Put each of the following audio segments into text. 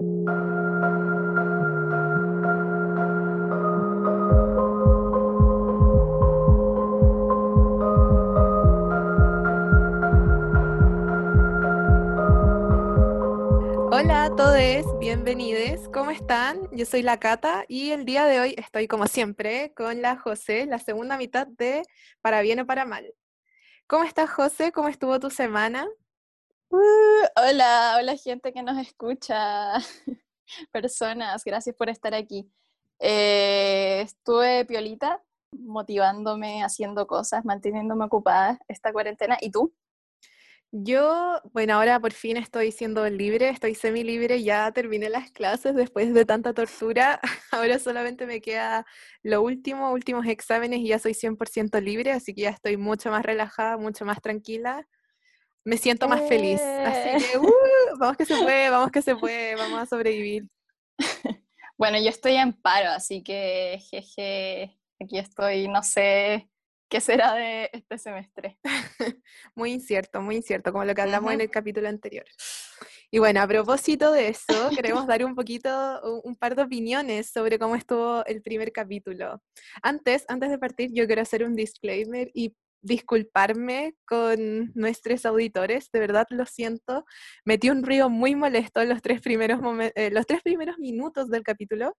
Hola a todos, bienvenidos. ¿Cómo están? Yo soy la Cata y el día de hoy estoy como siempre con la José, la segunda mitad de Para bien o para mal. ¿Cómo estás, José? ¿Cómo estuvo tu semana? Uh, hola, hola gente que nos escucha. Personas, gracias por estar aquí. Eh, estuve piolita, motivándome, haciendo cosas, manteniéndome ocupada esta cuarentena. ¿Y tú? Yo, bueno, ahora por fin estoy siendo libre, estoy semi libre, ya terminé las clases después de tanta tortura. Ahora solamente me queda lo último, últimos exámenes y ya soy 100% libre, así que ya estoy mucho más relajada, mucho más tranquila. Me siento más feliz. Así que, uh, vamos que se puede, vamos que se puede, vamos a sobrevivir. Bueno, yo estoy en paro, así que jeje, aquí estoy, no sé qué será de este semestre. muy incierto, muy incierto, como lo que hablamos en el capítulo anterior. Y bueno, a propósito de eso, queremos dar un poquito, un, par de opiniones sobre cómo estuvo el primer capítulo. Antes, antes de partir, yo quiero hacer un disclaimer y disculparme con nuestros auditores, de verdad lo siento. Metí un río muy molesto en los tres primeros, eh, los tres primeros minutos del capítulo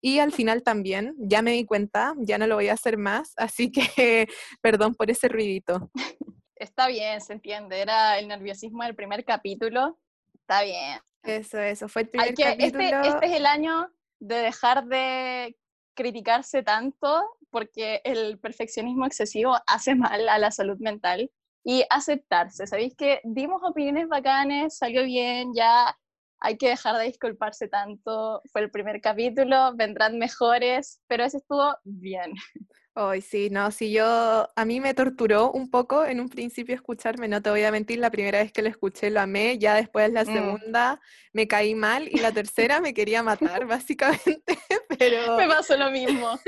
y al final también, ya me di cuenta, ya no lo voy a hacer más, así que perdón por ese ruidito. Está bien, se entiende, era el nerviosismo del primer capítulo, está bien. Eso, eso, fue el primer este, capítulo. este es el año de dejar de criticarse tanto porque el perfeccionismo excesivo hace mal a la salud mental y aceptarse. Sabéis que dimos opiniones bacanes, salió bien, ya hay que dejar de disculparse tanto. Fue el primer capítulo, vendrán mejores, pero ese estuvo bien. Hoy sí, no, si yo, a mí me torturó un poco en un principio escucharme, no te voy a mentir, la primera vez que lo escuché lo amé, ya después la mm. segunda me caí mal y la tercera me quería matar, básicamente, pero... Me pasó lo mismo.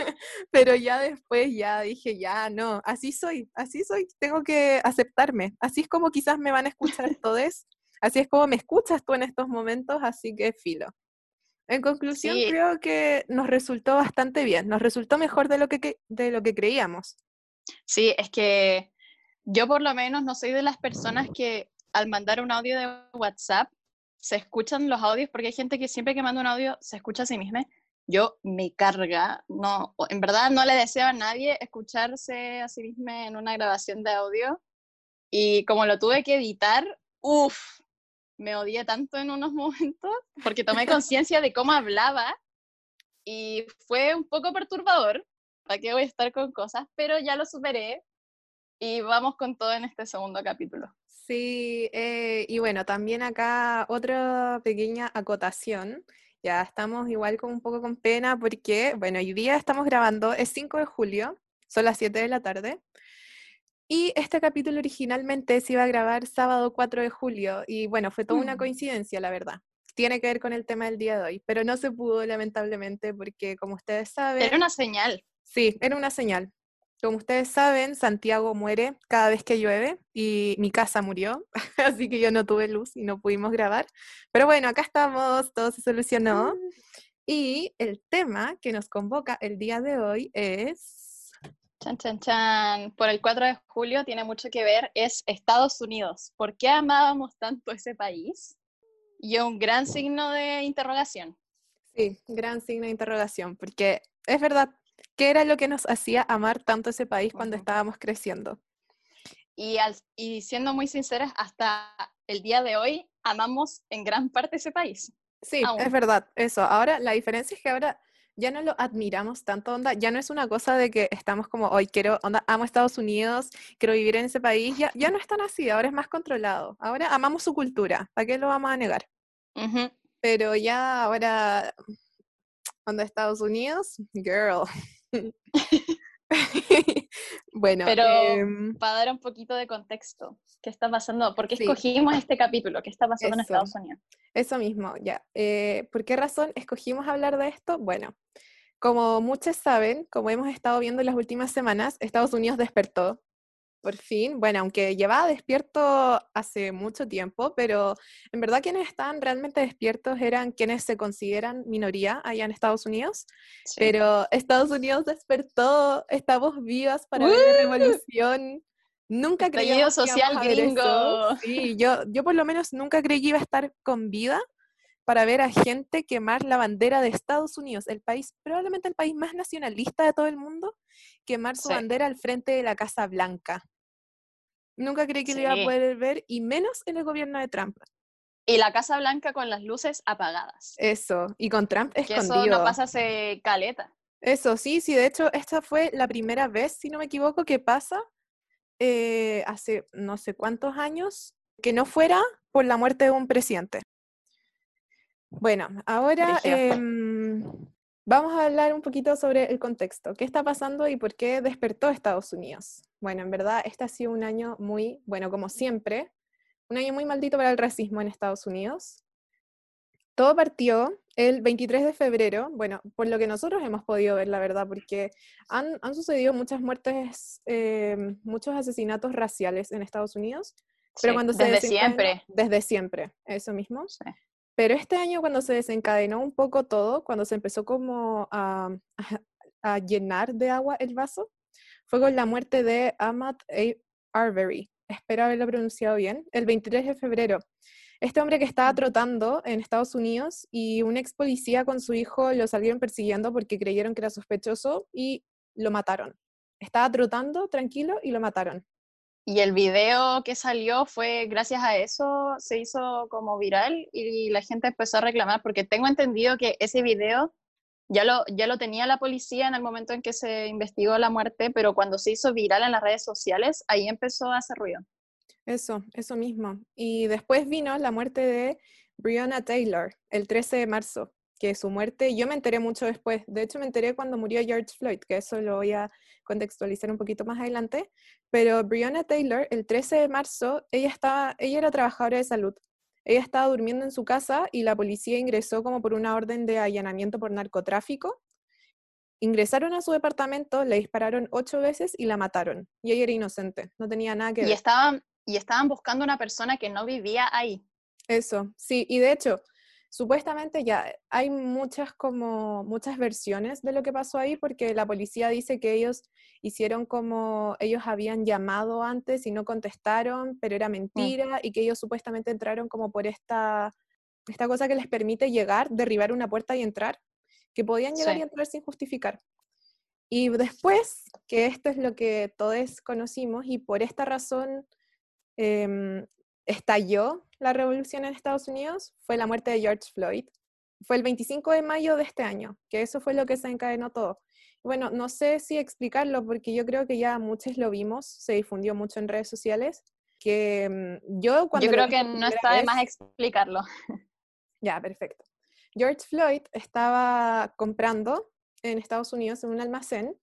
Pero ya después ya dije, ya, no, así soy, así soy, tengo que aceptarme, así es como quizás me van a escuchar todos, así es como me escuchas tú en estos momentos, así que filo. En conclusión, creo que nos resultó bastante bien, nos resultó mejor de lo que, de lo que creíamos. Sí, es que yo por lo menos no soy de las personas que al mandar un audio de WhatsApp se escuchan los audios, porque hay gente que siempre que manda un audio se escucha a sí misma. Yo me carga, no, en verdad no le deseo a nadie escucharse a sí misma en una grabación de audio. Y como lo tuve que editar, uff, me odié tanto en unos momentos porque tomé conciencia de cómo hablaba y fue un poco perturbador. ¿Para qué voy a estar con cosas? Pero ya lo superé y vamos con todo en este segundo capítulo. Sí, eh, y bueno, también acá otra pequeña acotación. Ya estamos igual con un poco con pena porque, bueno, hoy día estamos grabando, es 5 de julio, son las 7 de la tarde. Y este capítulo originalmente se iba a grabar sábado 4 de julio y bueno, fue toda una mm. coincidencia, la verdad. Tiene que ver con el tema del día de hoy, pero no se pudo lamentablemente porque como ustedes saben... Era una señal. Sí, era una señal. Como ustedes saben, Santiago muere cada vez que llueve y mi casa murió, así que yo no tuve luz y no pudimos grabar. Pero bueno, acá estamos, todo se solucionó. Mm. Y el tema que nos convoca el día de hoy es Chan, chan, chan. Por el 4 de julio tiene mucho que ver, es Estados Unidos. ¿Por qué amábamos tanto ese país? Y un gran signo de interrogación. Sí, gran signo de interrogación, porque es verdad, ¿qué era lo que nos hacía amar tanto ese país cuando estábamos creciendo? Y, y siendo muy sinceras, hasta el día de hoy amamos en gran parte ese país. Sí, es verdad, eso. Ahora, la diferencia es que ahora ya no lo admiramos tanto, onda, ya no es una cosa de que estamos como, hoy quiero, onda, amo Estados Unidos, quiero vivir en ese país, ya, ya no es tan así, ahora es más controlado, ahora amamos su cultura, ¿para qué lo vamos a negar? Pero ya ahora, onda Estados Unidos, girl. bueno, pero em, para dar un poquito de contexto, ¿qué está pasando? ¿Por qué escogimos este capítulo? ¿Qué está pasando en Estados Unidos? Eso mismo, ya. Eh, ¿Por qué razón escogimos hablar de esto? Bueno, como muchos saben, como hemos estado viendo en las últimas semanas, Estados Unidos despertó. Por fin, bueno, aunque llevaba despierto hace mucho tiempo, pero en verdad quienes estaban realmente despiertos eran quienes se consideran minoría allá en Estados Unidos. Pero Estados Unidos despertó, estamos vivas para ver la revolución. Nunca creí que social gringo. Sí, yo, yo por lo menos nunca creí que iba a estar con vida para ver a gente quemar la bandera de Estados Unidos, el país, probablemente el país más nacionalista de todo el mundo, quemar su bandera al frente de la Casa Blanca. Nunca creí que lo iba a poder ver, y menos en el gobierno de Trump. Y la Casa Blanca con las luces apagadas. Eso, y con Trump escondido. eso no pasa hace caleta. Eso, sí, sí, de hecho, esta fue la primera vez, si no me equivoco, que pasa eh, hace no sé cuántos años que no fuera por la muerte de un presidente. Bueno, ahora vamos a hablar un poquito sobre el contexto. ¿Qué está pasando y por qué despertó Estados Unidos? Bueno, en verdad, este ha sido un año muy, bueno, como siempre, un año muy maldito para el racismo en Estados Unidos. Todo partió el 23 de febrero, bueno, por lo que nosotros hemos podido ver, la verdad, porque han, sucedido muchas muertes, em, muchos asesinatos raciales en Estados Unidos. Pero cuando se desde siempre. Desde siempre, eso mismo. Pero este año cuando se desencadenó un poco todo, cuando se empezó como a, a, llenar de agua el vaso, fue con la muerte de Ahmad Arbery. Espero haberlo pronunciado bien. El 23 de febrero. Este hombre que estaba trotando en Estados Unidos y un ex policía con su hijo lo salieron persiguiendo porque creyeron que era sospechoso y lo mataron. Estaba trotando tranquilo y lo mataron. Y el video que salió fue gracias a eso, se hizo como viral y la gente empezó a reclamar, porque tengo entendido que ese video ya lo, ya lo tenía la policía en el momento en que se investigó la muerte, pero cuando se hizo viral en las redes sociales, ahí empezó a hacer ruido. Eso, eso mismo. Y después vino la muerte de Breonna Taylor, el 13 de marzo que su muerte, yo me enteré mucho después, de hecho me enteré cuando murió George Floyd, que eso lo voy a contextualizar un poquito más adelante, pero Breonna Taylor, el 13 de marzo, ella, estaba, ella era trabajadora de salud, ella estaba durmiendo en su casa y la policía ingresó como por una orden de allanamiento por narcotráfico. Ingresaron a su departamento, le dispararon ocho veces y la mataron. Y ella era inocente, no tenía nada que ver. Y estaban, y estaban buscando una persona que no vivía ahí. Eso, sí, y de hecho, Supuestamente ya hay muchas como muchas versiones de lo que pasó ahí porque la policía dice que ellos hicieron como ellos habían llamado antes y no contestaron, pero era mm. mentira y que ellos supuestamente entraron como por esta esta cosa que les permite llegar, derribar una puerta y entrar, que podían llegar y entrar sin justificar. Y después, que esto es lo que todos conocimos y por esta razón eh, estalló la revolución en Estados Unidos fue la muerte de George Floyd. Fue el 25 de mayo de este año, que eso fue lo que se encadenó todo. Bueno, no sé si explicarlo porque yo creo que ya muchos lo vimos, se difundió mucho en redes sociales, que mm, yo cuando... Yo creo que no está de más explicarlo. Ya, perfecto. George Floyd estaba comprando en Estados Unidos en un almacén.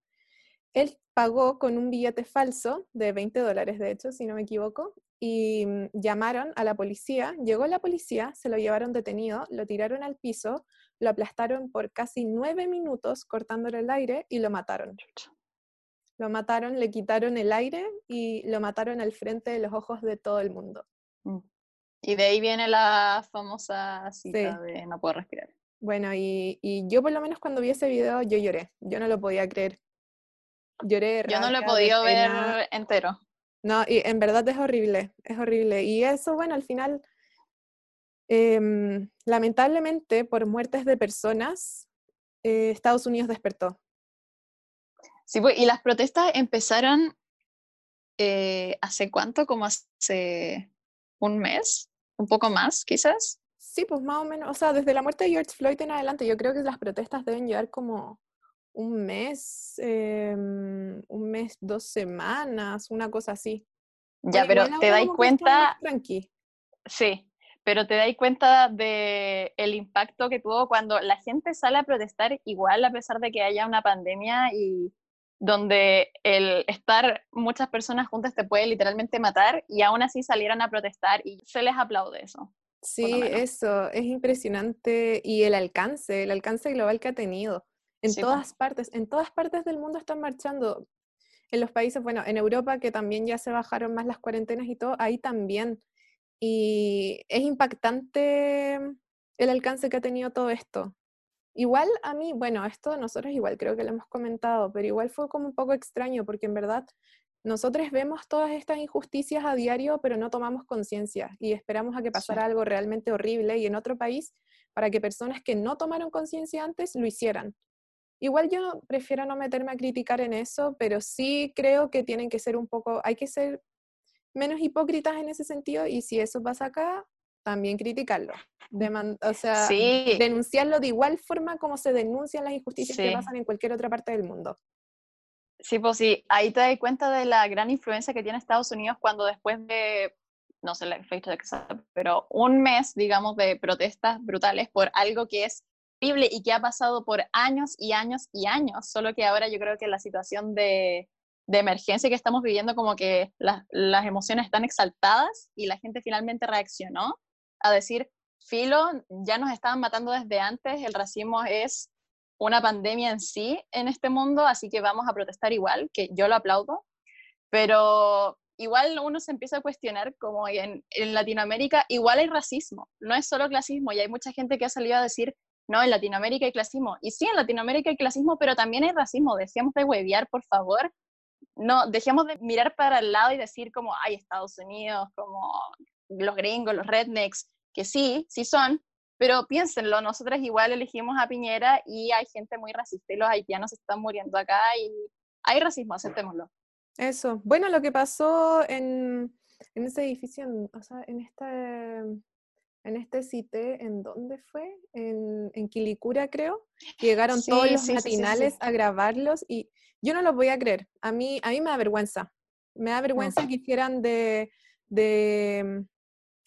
Él pagó con un billete falso de 20 dólares, de hecho, si no me equivoco, y mm, llamaron a la policía, llegó la policía, se lo llevaron detenido, lo tiraron al piso, lo aplastaron por casi nueve minutos cortándole el aire y lo mataron. Lo mataron, le quitaron el aire y lo mataron al frente de los ojos de todo el mundo. Mm. Y de ahí viene la famosa cita de no puedo respirar. Bueno, y, y, yo por lo menos cuando vi ese video, yo lloré. Yo no lo podía creer. Lloré. Yo no lo he podido ver entero. No, y en verdad es horrible, es horrible. Y eso, bueno, al final, em, lamentablemente, por muertes de personas, eh, Estados Unidos despertó. Sí, pues, y las protestas empezaron eh, hace cuánto, como hace un mes, un poco más, quizás. Sí, pues más o menos, o sea, desde la muerte de George Floyd en adelante, yo creo que las protestas deben llevar como un mes, em, un mes, dos semanas, una cosa así. Ya, pero te dais cuenta. Tranqui. Sí, pero te dais cuenta de el impacto que tuvo cuando la gente sale a protestar igual a pesar de que haya una pandemia y donde el estar muchas personas juntas te puede literalmente matar y aún así salieron a protestar y se les aplaude eso. Sí, eso, es impresionante y el alcance, el alcance global que ha tenido. En todas partes, en todas partes del mundo están marchando. en los países, bueno, en Europa que también ya se bajaron más las cuarentenas y todo, ahí también. Y es impactante el alcance que ha tenido todo esto. Igual a mí, bueno, esto nosotros igual creo que lo hemos comentado, pero igual fue como un poco extraño porque en verdad nosotros vemos todas estas injusticias a diario, pero no tomamos conciencia y esperamos a que pasara algo realmente horrible y en otro país para que personas que no tomaron conciencia antes lo hicieran. Igual yo prefiero no meterme a criticar en eso, pero sí creo que tienen que ser un poco, hay que ser menos hipócritas en ese sentido y si eso pasa acá, también criticarlo. o sea, denunciarlo de igual forma como se denuncian las injusticias que pasan en cualquier otra parte del mundo. Sí, pues sí, ahí te das cuenta de la gran influencia que tiene Estados Unidos cuando después de, no sé la fecha exacta, pero un mes, digamos, de protestas brutales por algo que es y que ha pasado por años y años y años, solo que ahora yo creo que la situación de, de emergencia que estamos viviendo, como que las emociones están exaltadas y la gente finalmente reaccionó a decir, filo, ya nos estaban matando desde antes, el racismo es una pandemia en sí en este mundo, así que vamos a protestar igual, que yo lo aplaudo, pero igual uno se empieza a cuestionar como en, en Latinoamérica igual hay racismo, no es solo clasismo y hay mucha gente que ha salido a decir, no, en Latinoamérica hay clasismo. Y sí, en Latinoamérica hay clasismo, pero también hay racismo. Dejemos de huevear, por favor. No, dejemos de mirar para el lado y decir como, hay Estados Unidos, como los gringos, los rednecks, que sí, sí son, pero piénsenlo, nosotros igual elegimos a Piñera y hay gente muy racista y los haitianos están muriendo acá y hay racismo, aceptémoslo. Eso. Bueno, lo que pasó en, en ese edificio, o sea, en este, en este CITE, ¿en dónde fue? En, en Quilicura, creo. Llegaron todos los matinales a grabarlos y yo no los voy a creer. A mí, a mí me da vergüenza. Me da vergüenza que hicieran de, de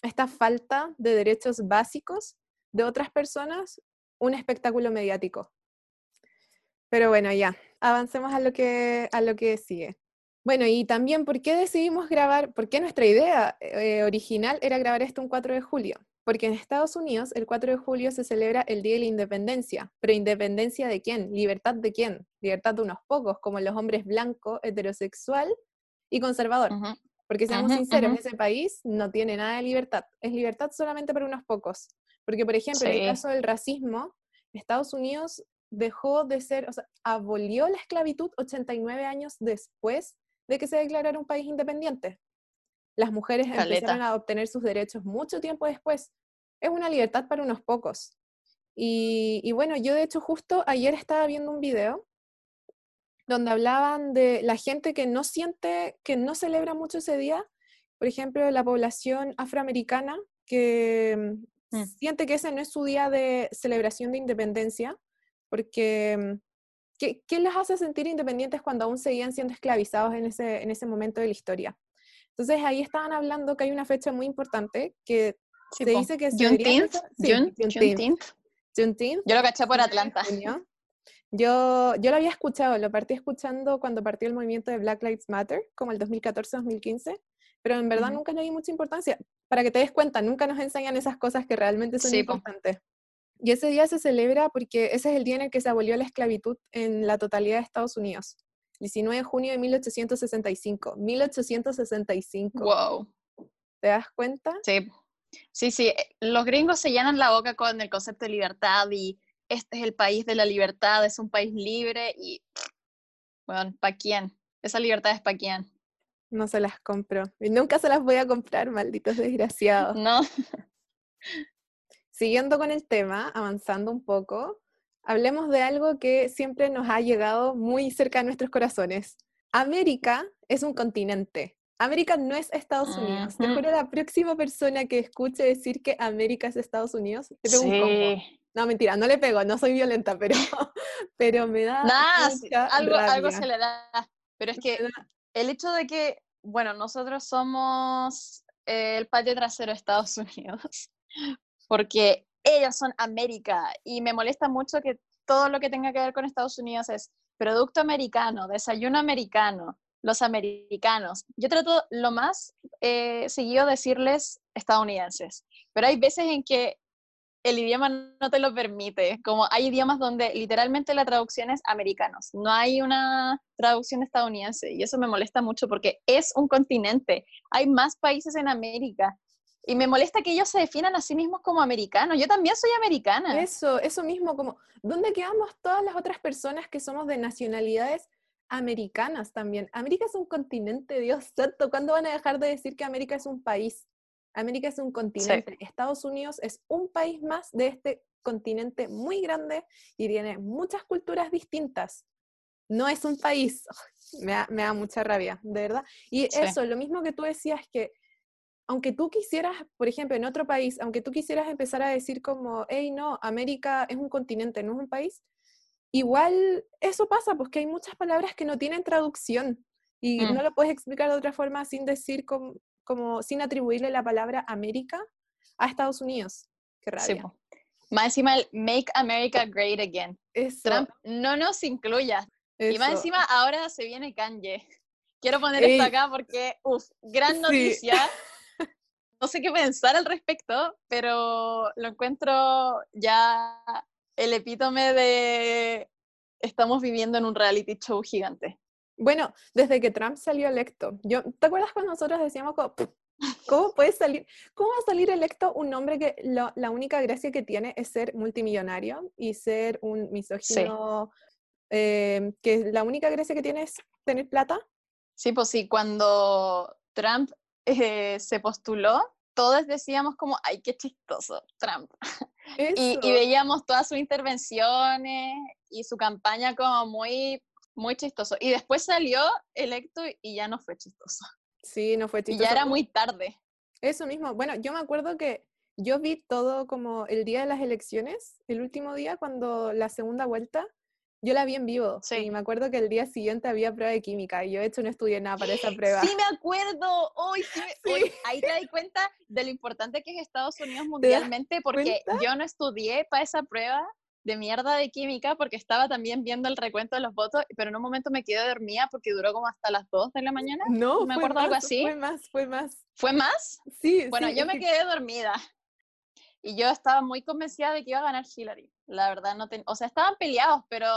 esta falta de derechos básicos de otras personas un espectáculo mediático. Pero bueno, ya, avancemos a lo que, a lo que sigue. Bueno, y también, ¿por qué decidimos grabar? ¿Por qué nuestra idea eh, original era grabar esto un 4 de julio? Porque en Estados Unidos el 4 de julio se celebra el Día de la Independencia. ¿Pero independencia de quién? ¿Libertad de quién? Libertad de unos pocos, como los hombres blanco, heterosexual y conservador. Porque seamos sinceros, ese país no tiene nada de libertad. Es libertad solamente para unos pocos. Porque, por ejemplo, en el caso del racismo, Estados Unidos dejó de ser, o sea, abolió la esclavitud 89 años después de que se declarara un país independiente. Las mujeres empezaron a obtener sus derechos mucho tiempo después. Es una libertad para unos pocos. Y, y bueno, yo de hecho justo ayer estaba viendo un video donde hablaban de la gente que no siente, que no celebra mucho ese día, por ejemplo, la población afroamericana que mm, siente que ese no es su día de celebración de independencia, porque ¿qué, ¿qué, les hace sentir independientes cuando aún seguían siendo esclavizados en ese, en ese momento de la historia? Entonces ahí estaban hablando que hay una fecha muy importante que se dice que es Juneteenth. Juneteenth. Yo lo caché por Atlanta. Yo, yo lo había escuchado, lo partí escuchando cuando partió el movimiento de Black Lives Matter, como el 2014-2015, pero en verdad nunca le di mucha importancia. Para que te des cuenta, nunca nos enseñan esas cosas que realmente son importantes. Y ese día se celebra porque ese es el día en el que se abolió la esclavitud en la totalidad de Estados Unidos. 19 de junio de 1865. 1865. Wow. ¿Te das cuenta? Sí. Sí, sí. Eh, los gringos se llenan la boca con el concepto de libertad y este es el país de la libertad, es un país libre y, bueno, ¿para quién? Esa libertad es para quién. No se las compro. Y nunca se las voy a comprar, malditos desgraciados. No. Siguiendo con el tema, avanzando un poco, hablemos de algo que siempre nos ha llegado muy cerca de nuestros corazones. América es un continente. América no es Estados Unidos. Te juro, la próxima persona que escuche decir que América es Estados Unidos, te sí. No, mentira, no le pego, no soy violenta, pero, pero me da. Nada, algo, algo se le da. Pero es que el hecho de que, bueno, nosotros somos el patio trasero de Estados Unidos, porque ellos son América, y me molesta mucho que todo lo que tenga que ver con Estados Unidos es producto americano, desayuno americano, los americanos. Yo trato lo más eh, seguido decirles estadounidenses, pero hay veces en que el idioma no te lo permite. Como hay idiomas donde literalmente la traducción es americanos, no hay una traducción estadounidense y eso me molesta mucho porque es un continente. Hay más países en América y me molesta que ellos se definan a sí mismos como americanos. Yo también soy americana. Eso, eso mismo, como, ¿dónde quedamos todas las otras personas que somos de nacionalidades americanas también? América es un continente, Dios santo. ¿Cuándo van a dejar de decir que América es un país? América es un continente. Estados Unidos es un país más de este continente muy grande y tiene muchas culturas distintas. No es un país. me, da, mucha rabia, de verdad. Y eso, lo mismo que tú decías, que aunque tú quisieras, por ejemplo, en otro país, aunque tú quisieras empezar a decir como, hey, no, América es un continente, no es un país, igual eso pasa, porque hay muchas palabras que no tienen traducción y no mm. lo puedes explicar de otra forma sin decir como, como sin atribuirle la palabra América a Estados Unidos. Qué rabia. más encima el Make America Great Again. Trump no nos incluya. Y más encima ahora se viene Kanye. Quiero poner esto acá porque, uff, gran noticia. No sé qué pensar al respecto, pero lo encuentro ya el epítome de estamos viviendo en un reality show gigante. Bueno, desde que Trump salió electo, yo, ¿te acuerdas cuando nosotros decíamos cómo puede salir, cómo va a salir electo un hombre que la única gracia que tiene es ser multimillonario y ser un misógino, em, que la única gracia que tiene es tener plata? Sí, pues sí, cuando Trump eh, se postuló, todos decíamos como, ay, qué chistoso, Trump. Y, y, veíamos todas sus intervenciones y su campaña como muy muy chistoso. Y después salió electo y ya no fue chistoso. Sí, no fue chistoso. Y ya era muy tarde. Eso mismo. Bueno, yo me acuerdo que yo vi todo como el día de las elecciones, el último día, cuando la segunda vuelta, yo la vi en vivo. Sí. Y me acuerdo que el día siguiente había prueba de química y yo de hecho no estudié nada para esa prueba. Sí, me acuerdo. Hoy sí, ahí te das cuenta de lo importante que es Estados Unidos mundialmente porque yo no estudié para esa prueba de mierda de química porque estaba también viendo el recuento de los votos, pero en un momento me quedé dormida porque duró como hasta las 2 de la mañana. No, me acuerdo algo así. Fue más, fue más. ¿Fue más? Sí. Bueno, yo me quedé dormida. Y yo estaba muy convencida de que iba a ganar Hillary. La verdad, no o sea, estaban peleados, pero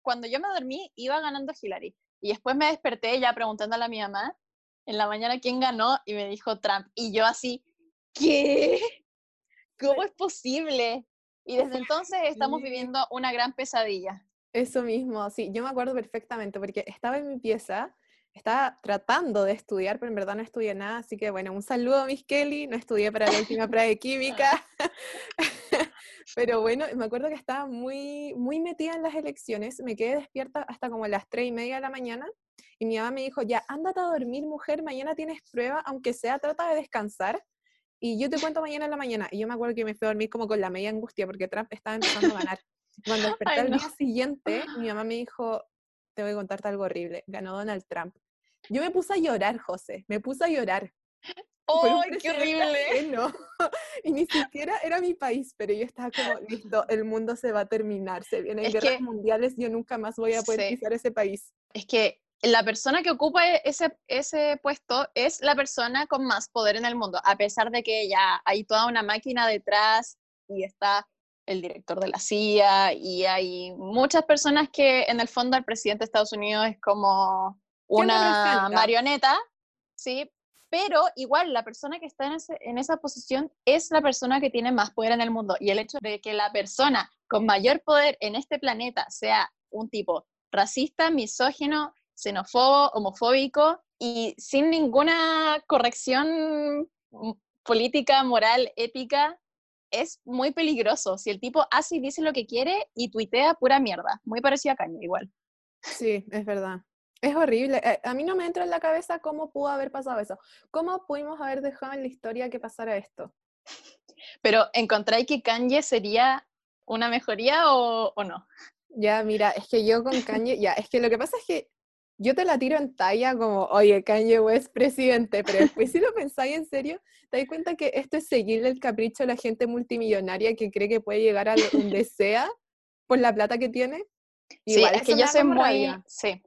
cuando yo me dormí, iba ganando Hillary. Y después me desperté ya preguntándole a mi mamá en la mañana quién ganó y me dijo Trump. Y yo así, ¿qué? ¿Cómo es posible? Y desde entonces estamos viviendo una gran pesadilla. Eso mismo, sí, yo me acuerdo perfectamente porque estaba en mi pieza, estaba tratando de estudiar, pero en verdad no estudié nada, así que bueno, un saludo Miss Kelly, no estudié para la última prueba de química, pero bueno, me acuerdo que estaba muy, muy metida en las elecciones, me quedé despierta hasta como las tres y media de la mañana y mi mamá me dijo, ya, ándate a dormir mujer, mañana tienes prueba, aunque sea, trata de descansar y yo te cuento mañana en la mañana. Y yo me acuerdo que me fui a dormir como con la media angustia porque Trump estaba empezando a ganar. Cuando desperté el día siguiente, mi mamá me dijo, te voy a contarte algo horrible, ganó Donald Trump. Yo me puse a llorar, José, me puse a llorar. ¡Oh, qué horrible! No. Y ni siquiera era mi país, pero yo estaba como, listo, el mundo se va a terminar, se vienen guerras mundiales, yo nunca más voy a poder pisar ese país. Es que la persona que ocupa ese, ese puesto es la persona con más poder en el mundo, a pesar de que ya hay toda una máquina detrás y está el director de la CIA y hay muchas personas que en el fondo el presidente de Estados Unidos es como una marioneta, ¿sí? Pero igual la persona que está en, en esa posición es la persona que tiene más poder en el mundo y el hecho de que la persona con mayor poder en este planeta sea un tipo racista, misógino, xenófobo, homofóbico y sin ninguna corrección política, moral, ética, es muy peligroso. Si el tipo hace y dice lo que quiere y tuitea pura mierda, muy parecido a Caña igual. Sí, es verdad. Es horrible. Eh, a mí no me entra en la cabeza cómo pudo haber pasado eso. ¿Cómo pudimos haber dejado en la historia que pasara esto? Pero, ¿encontráis que Kanye sería una mejoría o, o, no? Ya, mira, es que yo con Kanye, ya, es que lo que pasa es que yo te la tiro en talla como, oye, Kanye West presidente, pero después si lo pensáis en serio, te das cuenta que esto es seguirle el capricho a la gente multimillonaria que cree que puede llegar a donde sea por la plata que tiene. sí, es que yo soy muy... Sí.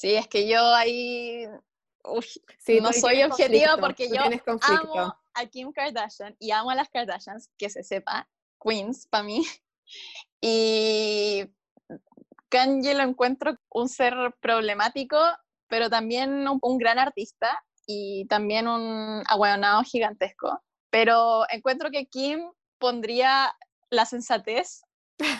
Sí, es que yo ahí... no soy objetiva porque yo amo a Kim Kardashian y amo a las Kardashians, que se sepa, queens para mí. Y Kanye lo encuentro un ser problemático, pero también un, gran artista y también un aguayonado gigantesco. Pero encuentro que Kim pondría la sensatez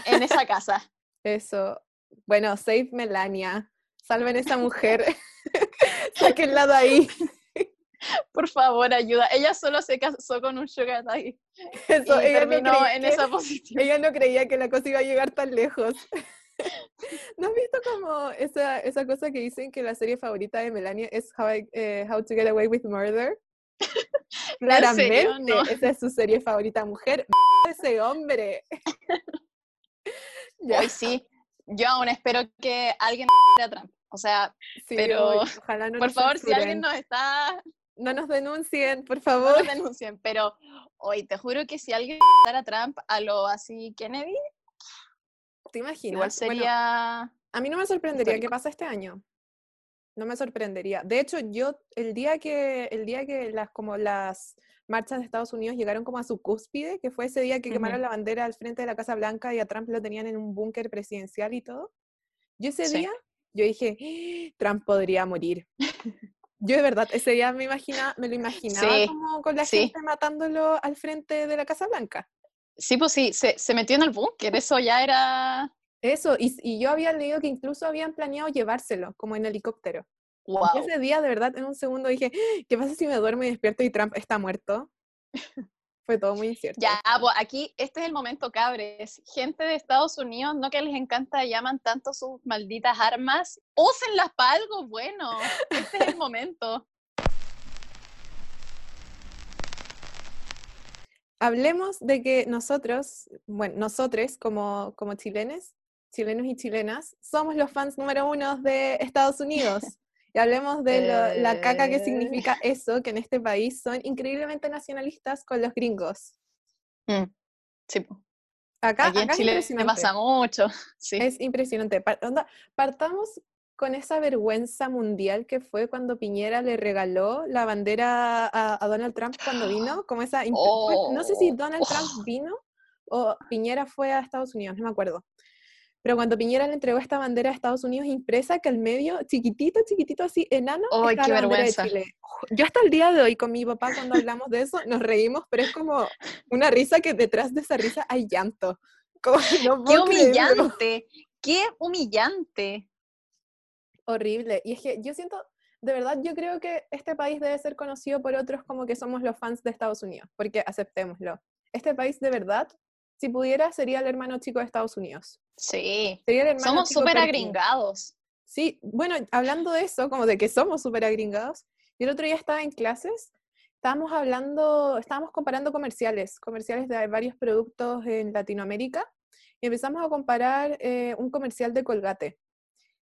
en esa casa. Eso. Bueno, save Melania. Salven a esa mujer. Sáquenla de ahí. Por favor, ayuda. Ella solo se casó con un sugar daddy. Eso, y terminó en esa posición. Ella no creía que la cosa iba a llegar tan lejos. ¿No has visto como esa, esa cosa que dicen que la serie favorita de Melania es How, eh, How to Get Away with Murder? Claramente, esa es su serie favorita, mujer. Ese hombre. ya. Hoy sí, yo aún espero que alguien a Trump. O sea, pero ojalá no por favor, si alguien nos está... No nos denuncien, por favor. No nos denuncien, pero hoy te juro que si alguien a Trump a lo así Kennedy, ¿Te imaginas? Igual sería... a mí no me sorprendería que pasa este año. No me sorprendería. De hecho, yo el día que el día que las como las marchas de Estados Unidos llegaron como a su cúspide, que fue ese día que quemaron la bandera al frente de la Casa Blanca y a Trump lo tenían en un búnker presidencial y todo. Yo ese día yo dije, ¡Ah! Trump podría morir. yo de verdad ese día me imagina, me lo imaginaba como con la gente matándolo al frente de la Casa Blanca. Sí, pues sí, se, se metió en el búnker, eso ya era... Eso, y, y, yo había leído que incluso habían planeado llevárselo, como en helicóptero. Wow. ese día, de verdad, en un segundo dije, ¿qué pasa si me duermo y despierto y Trump está muerto? Fue todo muy incierto. Ya, pues aquí, este es el momento, cabres. Gente de Estados Unidos, no que les encanta, llaman tanto sus malditas armas, úsenlas para algo bueno. Este es el momento. hablemos de que nosotros, bueno, nosotros como, como chilenes, chilenos y chilenas, somos los fans número uno de Estados Unidos. Y hablemos de la caca que significa eh. eso, que en este país son increíblemente nacionalistas con los gringos. Mm, sí. Acá, Aquí en Chile me pasa mucho. Sí. Es impresionante. Partamos con esa vergüenza mundial que fue cuando Piñera le regaló la bandera a, Donald Trump cuando vino, como esa... no sé si Donald Trump oh. vino o Piñera fue a Estados Unidos, no me acuerdo. Pero cuando Piñera le entregó esta bandera a Estados Unidos impresa, que al medio, chiquitito, chiquitito, así, enano, ¡Ay, qué vergüenza! Yo hasta el día de hoy con mi papá, cuando hablamos de eso, nos reímos, pero es como una risa que detrás de esa risa hay llanto. ¡Qué humillante! ¡Qué humillante! horrible. Y es que yo siento, de verdad, yo creo que este país debe ser conocido por otros como que somos los fans de Estados Unidos, porque aceptémoslo. Este país de verdad, si pudiera, sería el hermano chico de Estados Unidos. Sí. somos súper agringados. Sí, bueno, hablando de eso, como de que somos súper agringados, yo el otro día estaba en clases, estábamos hablando, estábamos comparando comerciales, comerciales de varios productos en Latinoamérica, y empezamos a comparar eh, un comercial de Colgate.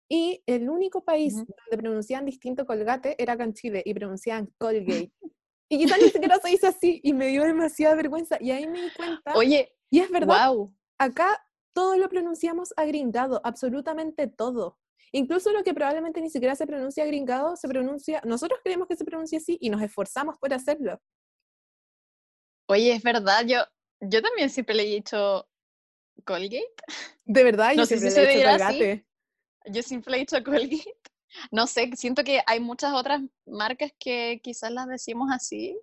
Y el único país donde pronunciaban distinto Colgate era acá en Chile y pronunciaban Colgate. y quizás ni siquiera se dice así y me dio demasiada vergüenza. Y ahí me di cuenta. Oye, y es verdad. Acá todo lo pronunciamos agringado, absolutamente todo. Incluso lo que probablemente ni siquiera se pronuncia agringado, se pronuncia, nosotros creemos que se pronuncia así y nos esforzamos por hacerlo. Oye, es verdad, yo, yo también siempre le he dicho Colgate. De verdad, yo siempre le he dicho Colgate. Yo siempre he dicho Colgate. No sé, siento que hay muchas otras marcas que quizás las decimos así.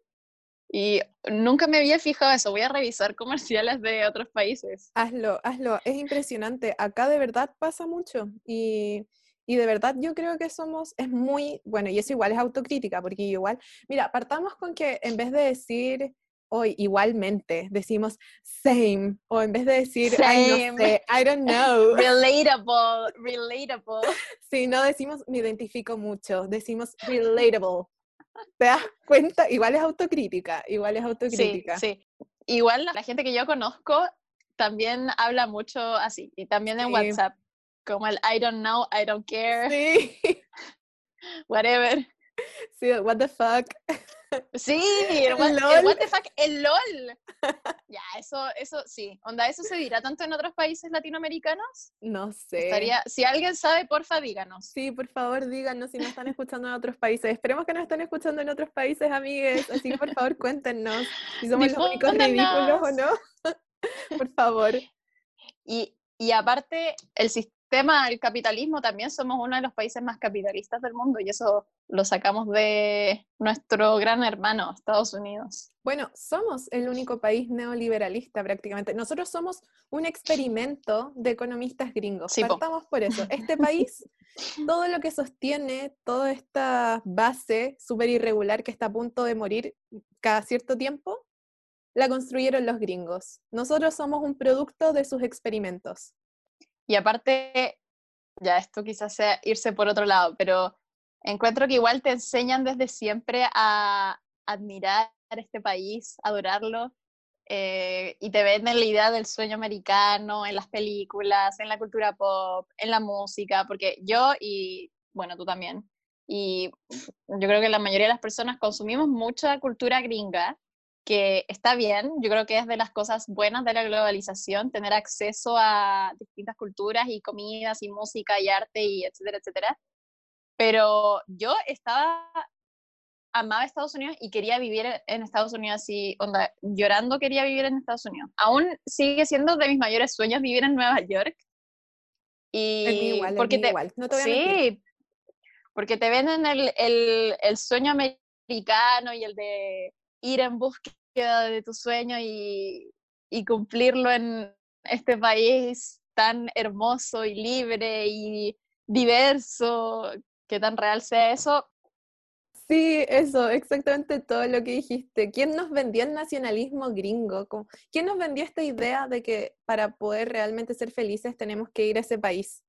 Y nunca me había fijado eso. Voy a revisar comerciales de otros países. Hazlo, hazlo. Es impresionante. Acá de verdad pasa mucho. Y, y de verdad yo creo que somos, es muy, bueno, y eso igual es autocrítica, porque igual, mira, partamos con que en vez de decir hoy igualmente decimos same o en vez de decir no sé, I don't know. Relatable, relatable. Sí, no decimos me identifico mucho, decimos relatable. ¿Te das cuenta? Igual es autocrítica, igual es autocrítica. Sí, sí. Igual la gente que yo conozco también habla mucho así y también en WhatsApp, como el I don't know, I don't care. Sí. Whatever. Sí, what the fuck. Sí, el, what, the fuck, el LOL. Ya, eso, eso sí. Onda, ¿eso se dirá tanto en otros países latinoamericanos? No sé. si alguien sabe, porfa, díganos. Sí, por favor, díganos si nos están escuchando en otros países. Esperemos que nos estén escuchando en otros países, amigues. Así que por favor, cuéntenos si somos los únicos ridículos o no. Por favor. Y, y aparte, el sistema del capitalismo también somos uno de los países más capitalistas del mundo y eso lo sacamos de nuestro gran hermano, Estados Unidos. Bueno, somos el único país neoliberalista prácticamente. Nosotros somos un experimento de economistas gringos. Sí, Partamos por eso. Este país, todo lo que sostiene, toda esta base súper irregular que está a punto de morir cada cierto tiempo, la construyeron los gringos. Nosotros somos un producto de sus experimentos. Y aparte, ya esto quizás sea irse por otro lado, pero encuentro que igual te enseñan desde siempre a admirar este país, adorarlo, eh, y te venden la idea del sueño americano en las películas, en la cultura pop, en la música, porque yo y, bueno, tú también, y yo creo que la mayoría de las personas consumimos mucha cultura gringa, que está bien, yo creo que es de las cosas buenas de la globalización, tener acceso a distintas culturas y comidas y música y arte y etcétera, etcétera. Pero yo estaba amaba Estados Unidos y quería vivir en Estados Unidos así, onda, llorando quería vivir en Estados Unidos. Aún sigue siendo de mis mayores sueños vivir en Nueva York. Y igual, porque te, igual. No te voy sí, porque te venden el, el, el, sueño americano y el de ir en búsqueda de tu sueño y, cumplirlo en este país tan hermoso y libre y diverso, que tan real sea eso, Sí, eso, exactamente todo lo que dijiste. ¿Quién nos vendió el nacionalismo gringo? ¿Quién nos vendió esta idea de que para poder realmente ser felices tenemos que ir a ese país?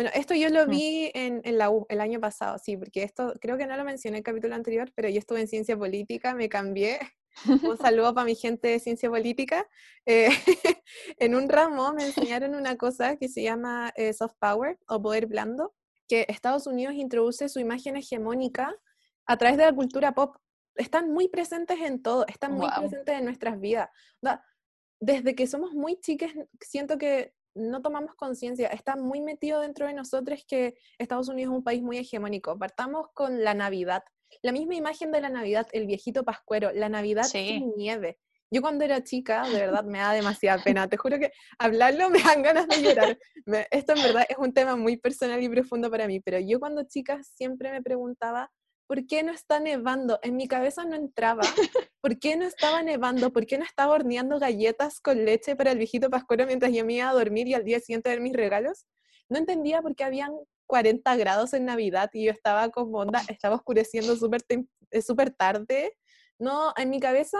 Bueno, esto yo lo mm. vi en, la U el año pasado, sí, porque esto creo que no lo mencioné en el capítulo anterior, pero yo estuve en ciencia política, me cambié. Un saludo para mi gente de ciencia política. Eh, en un ramo me enseñaron una cosa que se llama eh, soft power o poder blando, que Estados Unidos introduce su imagen hegemónica a través de la cultura pop. Están muy presentes en todo, están muy presentes en nuestras vidas. Desde que somos muy chicas, siento que no tomamos conciencia, está muy metido dentro de nosotros que Estados Unidos es un país muy hegemónico. Partamos con la Navidad. La misma imagen de la Navidad, el viejito pascuero, la Navidad sin nieve. Yo cuando era chica, de verdad, me da demasiada pena. Te juro que hablarlo me dan ganas de llorar. esto en verdad es un tema muy personal y profundo para mí, pero yo cuando chica siempre me preguntaba ¿por qué no está nevando? En mi cabeza no entraba. ¿Por qué no estaba nevando? ¿Por qué no estaba horneando galletas con leche para el viejito pascuero mientras yo me iba a dormir y al día siguiente ver mis regalos? No entendía por qué habían 40 grados en Navidad y yo estaba como onda, estaba oscureciendo súper eh, super tarde. No, en mi cabeza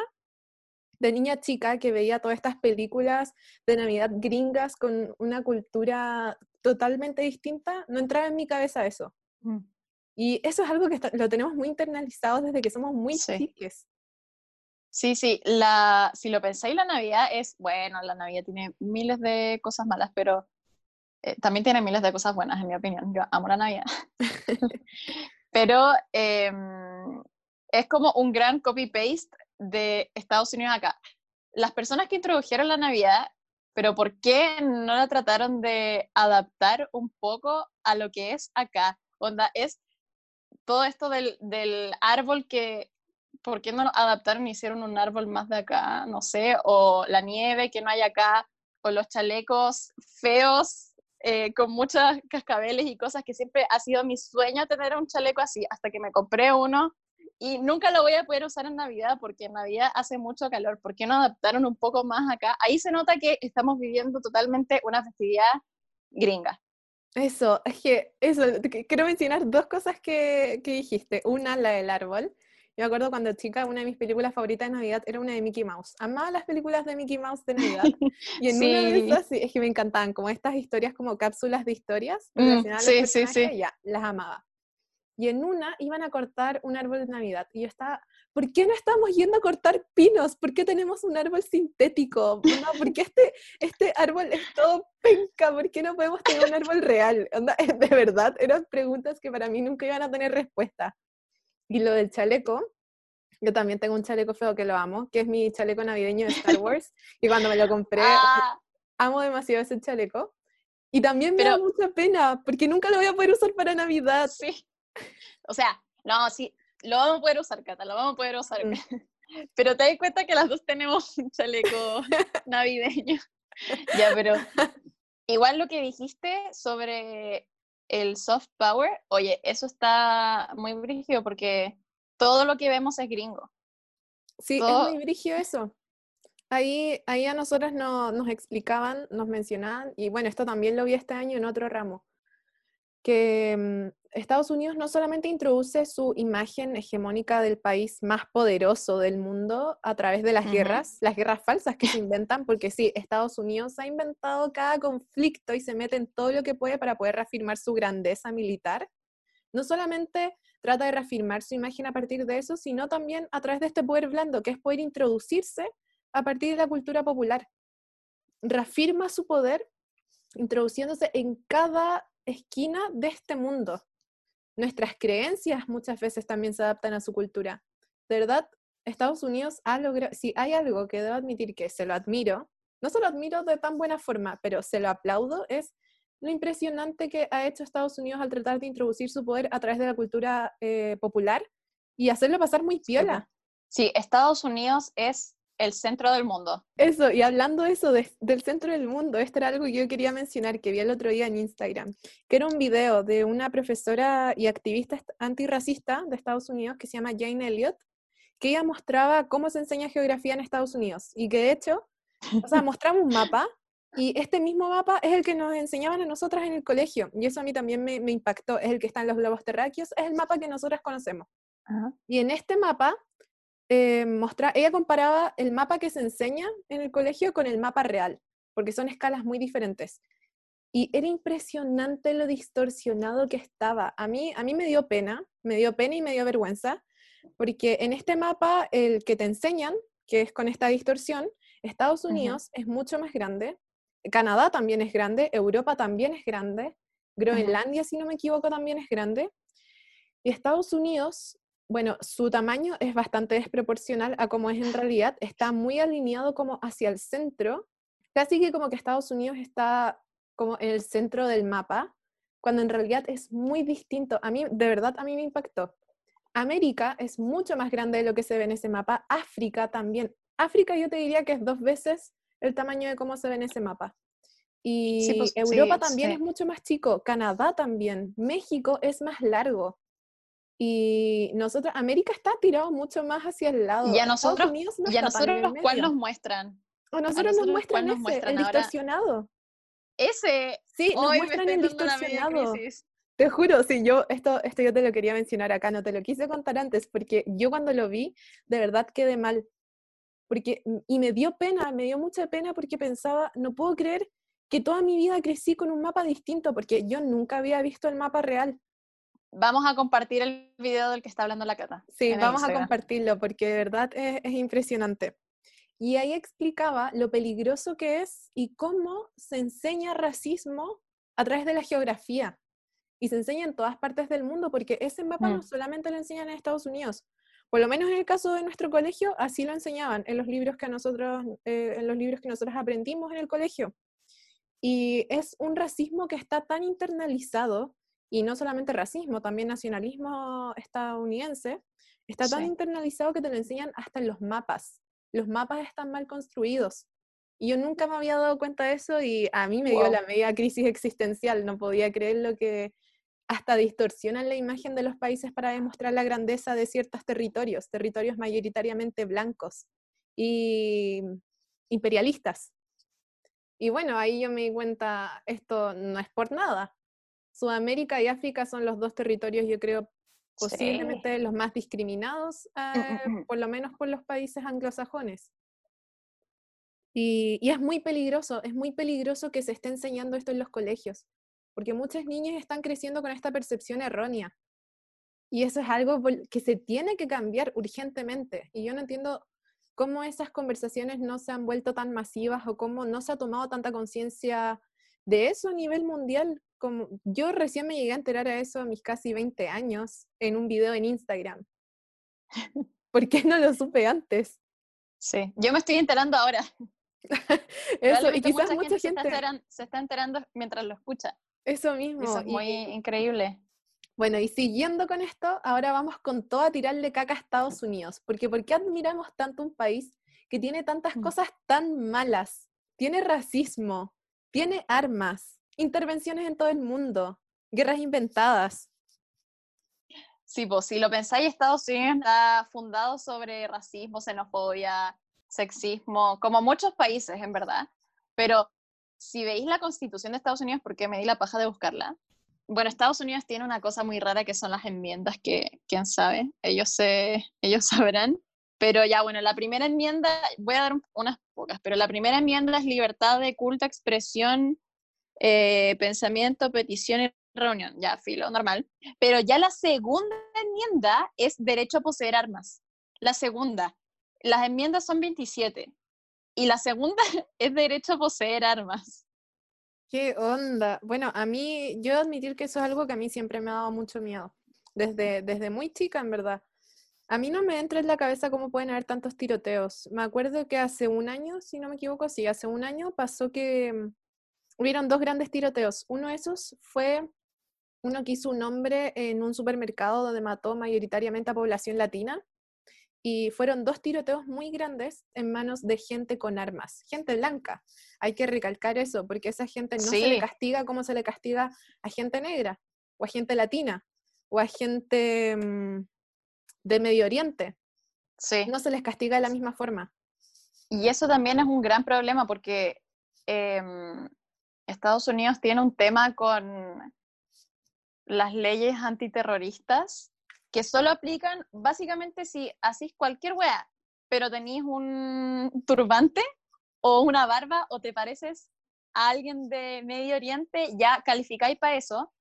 de niña chica que veía todas estas películas de Navidad gringas con una cultura totalmente distinta, no entraba en mi cabeza eso. Mm. Y eso es algo que lo tenemos muy internalizado desde que somos muy sí. Sí, sí, la, si lo pensáis, la Navidad es, bueno, la Navidad tiene miles de cosas malas, pero eh, también tiene miles de cosas buenas, en mi opinión. Yo amo la Navidad. pero em, es como un gran copy-paste de Estados Unidos acá. Las personas que introdujeron la Navidad, pero ¿por qué no la trataron de adaptar un poco a lo que es acá? Onda, es todo esto del, del árbol que, ¿por qué no lo adaptaron y hicieron un árbol más de acá? No sé, o la nieve que no hay acá, o los chalecos feos eh, con muchos cascabeles y cosas que siempre ha sido mi sueño tener un chaleco así, hasta que me compré uno y nunca lo voy a poder usar en Navidad porque en Navidad hace mucho calor. ¿Por qué no adaptaron un poco más acá? Ahí se nota que estamos viviendo totalmente una festividad gringa. Eso, es que, eso, quiero mencionar dos cosas que, que, dijiste. Una, la del árbol. Yo me acuerdo cuando chica, una de mis películas favoritas de Navidad era una de Mickey Mouse. Amaba las películas de Mickey Mouse de Navidad. Y en una de esas, sí, es que me encantaban, como estas historias, como cápsulas de historias. Mm, sí, sí, sí. Ya, las amaba. Y en una iban a cortar un árbol de Navidad. Y yo estaba, ¿por qué no estamos yendo a cortar pinos? ¿Por qué tenemos un árbol sintético? No, ¿Por qué este, este árbol es todo penca? ¿Por qué no podemos tener un árbol real? de verdad, eran preguntas que para mí nunca iban a tener respuesta. Y lo del chaleco, yo también tengo un chaleco feo que lo amo, que es mi chaleco navideño de Star Wars. y cuando me lo compré, ah. amo demasiado ese chaleco. Y también me da mucha pena, porque nunca lo voy a poder usar para Navidad. Sí. O sea, no, sí, lo vamos a poder usar, Cata, lo vamos a poder usar. Mm. Pero te das cuenta que las dos tenemos un chaleco navideño. ya, pero igual lo que dijiste sobre el soft power, oye, eso está muy brígido porque todo lo que vemos es gringo. Sí, es muy brígido eso. Ahí, ahí a nosotras no, nos explicaban, nos mencionaban, y bueno, esto también lo vi este año en otro ramo, que mm, Estados Unidos no solamente introduce su imagen hegemónica del país más poderoso del mundo a través de las guerras, las guerras falsas que se inventan, porque sí, Estados Unidos ha inventado cada conflicto y se mete en todo lo que puede para poder reafirmar su grandeza militar. No solamente trata de reafirmar su imagen a partir de eso, sino también a través de este poder blando, que es poder introducirse a partir de la cultura popular. Reafirma su poder introduciéndose en cada esquina de este mundo. Nuestras creencias muchas veces también se adaptan a su cultura. De verdad, Estados Unidos ha logrado, si hay algo que debo admitir que se lo admiro, no se lo admiro de tan buena forma, pero se lo aplaudo, es lo impresionante que ha hecho Estados Unidos al tratar de introducir su poder a través de la cultura eh, popular y hacerlo pasar muy piola. Sí, Estados Unidos es el centro del mundo. Eso, y hablando de eso, del centro del mundo, esto era algo que yo quería mencionar, que vi el otro día en Instagram, que era un video de una profesora y activista antirracista de Estados Unidos que se llama Jane Elliott, que ella mostraba cómo se enseña geografía en Estados Unidos, y que de hecho, o sea, mostraba un mapa, y este mismo mapa es el que nos enseñaban a nosotras en el colegio, y eso a mí también me, impactó, es el que está en los globos terráqueos, es el mapa que nosotras conocemos. Y en este mapa eh, ella comparaba el mapa que se enseña en el colegio con el mapa real, porque son escalas muy diferentes. Y era impresionante lo distorsionado que estaba. A mí, a mí me dio pena, me dio pena y me dio vergüenza, porque en este mapa, el que te enseñan, que es con esta distorsión, Estados Unidos es mucho más grande, Canadá también es grande, Europa también es grande, Groenlandia, si no me equivoco, también es grande. Y Estados Unidos bueno, su tamaño es bastante desproporcional a cómo es en realidad, está muy alineado como hacia el centro, casi que como que Estados Unidos está como en el centro del mapa, cuando en realidad es muy distinto. A mí, de verdad, a mí me impactó. América es mucho más grande de lo que se ve en ese mapa, África también. África yo te diría que es dos veces el tamaño de cómo se ve en ese mapa. Y pues, Europa también es mucho más chico, Canadá también, México es más largo. Y nosotros, América está tirado mucho más hacia el lado. Y a nosotros, y a nosotros los cuales nos muestran. O nosotros, nos muestran ese, el distorsionado. Ese. Sí, nos muestran el distorsionado. Te juro, sí, yo, esto, esto yo te lo quería mencionar acá, no te lo quise contar antes, porque yo cuando lo vi, de verdad quedé mal. Porque, y me dio pena, me dio mucha pena porque pensaba, no puedo creer que toda mi vida crecí con un mapa distinto, porque yo nunca había visto el mapa real. Vamos a compartir el video del que está hablando la Cata. Sí, vamos a compartirlo porque de verdad es, impresionante. Y ahí explicaba lo peligroso que es y cómo se enseña racismo a través de la geografía. Y se enseña en todas partes del mundo, porque ese mapa no mm. solamente lo enseñan en Estados Unidos. Por lo menos en el caso de nuestro colegio, así lo enseñaban en los libros que nosotros, eh, en los libros que nosotros aprendimos en el colegio. Y es un racismo que está tan internalizado y no solamente racismo, también nacionalismo estadounidense, está tan internalizado que te lo enseñan hasta en los mapas. Los mapas están mal construidos. Y yo nunca me había dado cuenta de eso y a mí me dio la media crisis existencial. No podía creer lo que hasta distorsionan la imagen de los países para demostrar la grandeza de ciertos territorios, territorios mayoritariamente blancos y imperialistas. Y bueno, ahí yo me di cuenta, esto no es por nada. Sudamérica y África son los dos territorios, yo creo, posiblemente los más discriminados, eh, por lo menos por los países anglosajones. Y, y, es muy peligroso, es muy peligroso que se esté enseñando esto en los colegios, porque muchas niñas están creciendo con esta percepción errónea. Y eso es algo que se tiene que cambiar urgentemente. Y yo no entiendo cómo esas conversaciones no se han vuelto tan masivas o cómo no se ha tomado tanta conciencia de eso a nivel mundial como, yo recién me llegué a enterar a eso a mis casi 20 años en un video en Instagram. ¿Por qué no lo supe antes? Sí, yo me estoy enterando ahora. eso, y quizás mucha, gente, Se, está enterando, mientras lo escucha. Eso mismo. Eso es muy increíble. Bueno, y siguiendo con esto, ahora vamos con todo a tirarle caca a Estados Unidos, porque ¿por qué admiramos tanto un país que tiene tantas Mm. cosas tan malas? Tiene racismo, tiene armas, intervenciones en todo el mundo, guerras inventadas. Sí, pues si lo pensáis, Estados Unidos está fundado sobre racismo, xenofobia, sexismo, como muchos países, en verdad. Pero si veis la constitución de Estados Unidos, porque me di la paja de buscarla, bueno, Estados Unidos tiene una cosa muy rara que son las enmiendas, que quién sabe, ellos, se, ellos sabrán. Pero ya, bueno, la primera enmienda, voy a dar un- unas pocas, pero la primera enmienda es libertad de culto, expresión, eh, pensamiento, petición y reunión. Ya, filo, normal. Pero ya la segunda enmienda es derecho a poseer armas. La segunda. Las enmiendas son 27. Y la segunda es derecho a poseer armas. ¿Qué onda? Bueno, a mí, yo admitir que eso es algo que a mí siempre me ha dado mucho miedo, desde, desde muy chica, en verdad. A mí no me entra en la cabeza cómo pueden haber tantos tiroteos. Me acuerdo que hace un año, si no me equivoco, sí, hace un año pasó que mm, hubieron dos grandes tiroteos. Uno de esos fue uno que hizo un hombre en un supermercado donde mató mayoritariamente a población latina. Y fueron dos tiroteos muy grandes en manos de gente con armas, gente blanca. Hay que recalcar eso, porque esa gente no se le castiga como se le castiga a gente negra, o a gente latina, o a gente mm, de Medio Oriente. Sí. No se les castiga de la misma forma. Y eso también es un gran problema porque em, Estados Unidos tiene un tema con las leyes antiterroristas que solo aplican básicamente si hacís cualquier wea, pero tenéis un turbante o una barba o te pareces a alguien de Medio Oriente, ya calificáis para eso,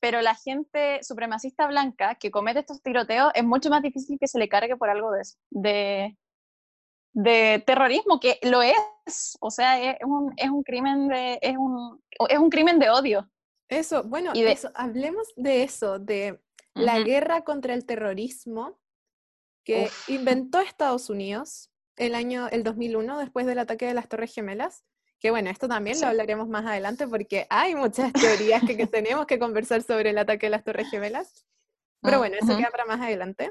pero la gente supremacista blanca que comete estos tiroteos es mucho más difícil que se le cargue por algo de eso, de, de terrorismo, que lo es, o sea, es un, es un crimen de, es un, es un crimen de odio. Eso, bueno, Y de- eso, hablemos de eso, de la guerra contra el terrorismo que Uf. inventó Estados Unidos el año, el 2001, después del ataque de las Torres Gemelas. Que bueno, esto también Sí. lo hablaremos más adelante porque hay muchas teorías que, que tenemos que conversar sobre el ataque de las Torres Gemelas. Pero bueno, eso Ujú. queda para más adelante.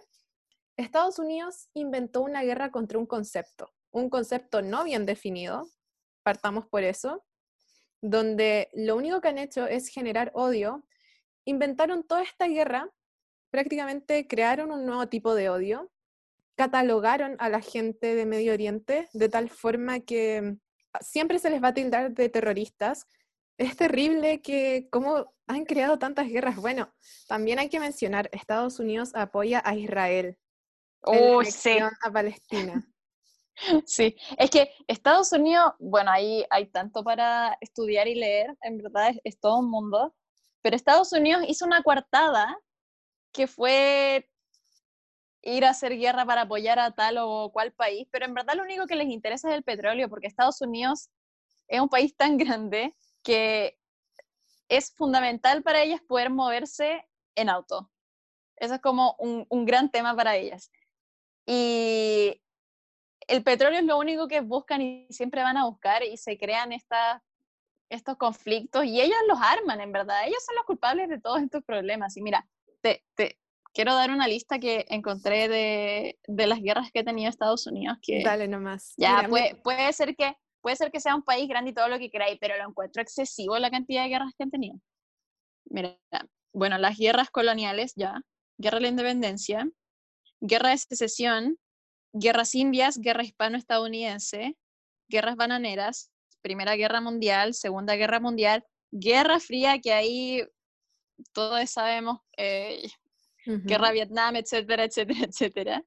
Estados Unidos inventó una guerra contra un concepto, un concepto no bien definido, partamos por eso, donde lo único que han hecho es generar odio. Inventaron toda esta guerra, prácticamente crearon un nuevo tipo de odio, catalogaron a la gente de Medio Oriente de tal forma que siempre se les va a tildar de terroristas. Es terrible que cómo han creado tantas guerras. Bueno, también hay que mencionar, Estados Unidos apoya a Israel en Uy, sí, a Palestina. sí. Es que Estados Unidos, bueno, ahí hay tanto para estudiar y leer, en verdad es, es todo un mundo, pero Estados Unidos hizo una coartada que fue ir a hacer guerra para apoyar a tal o cual país, pero en verdad lo único que les interesa es el petróleo, porque Estados Unidos es un país tan grande que es fundamental para ellas poder moverse en auto. Eso es como un, un gran tema para ellas. Y el petróleo es lo único que buscan y siempre van a buscar y se crean estos conflictos y ellos los arman, en verdad. Ellos son los culpables de todos estos problemas. Y mira, te, te quiero dar una lista que encontré de, de las guerras que ha tenido Estados Unidos, que Dale nomás. ya Mira, puede, puede ser que puede ser que sea un país grande y todo lo que queráis, pero lo encuentro excesivo la cantidad de guerras que han tenido. Mira, bueno, las guerras coloniales ya, guerra de la independencia, guerra de secesión, guerras indias, guerra hispano-estadounidense, guerras bananeras, Primera Guerra Mundial, Segunda Guerra Mundial, Guerra Fría, que ahí todos sabemos, eh, Guerra Vietnam, etcétera, etcétera, etcétera.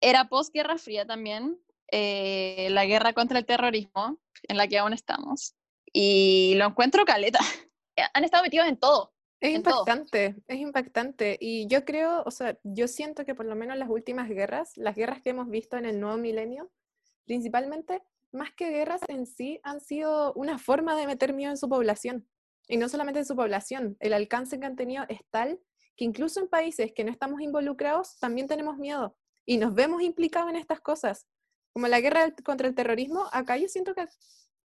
Era posguerra fría también, eh, la guerra contra el terrorismo, en la que aún estamos. Y lo encuentro caleta. Han estado metidos en todo. Es en todo. impactante, es impactante. Y yo creo, o sea, yo siento que por lo menos las últimas guerras, las guerras que hemos visto en el nuevo milenio, principalmente, más que guerras en sí, han sido una forma de meter miedo en su población. Y no solamente en su población, el alcance que han tenido es tal que incluso en países que no estamos involucrados, también tenemos miedo y nos vemos implicados en estas cosas. Como la guerra contra el terrorismo, acá yo siento que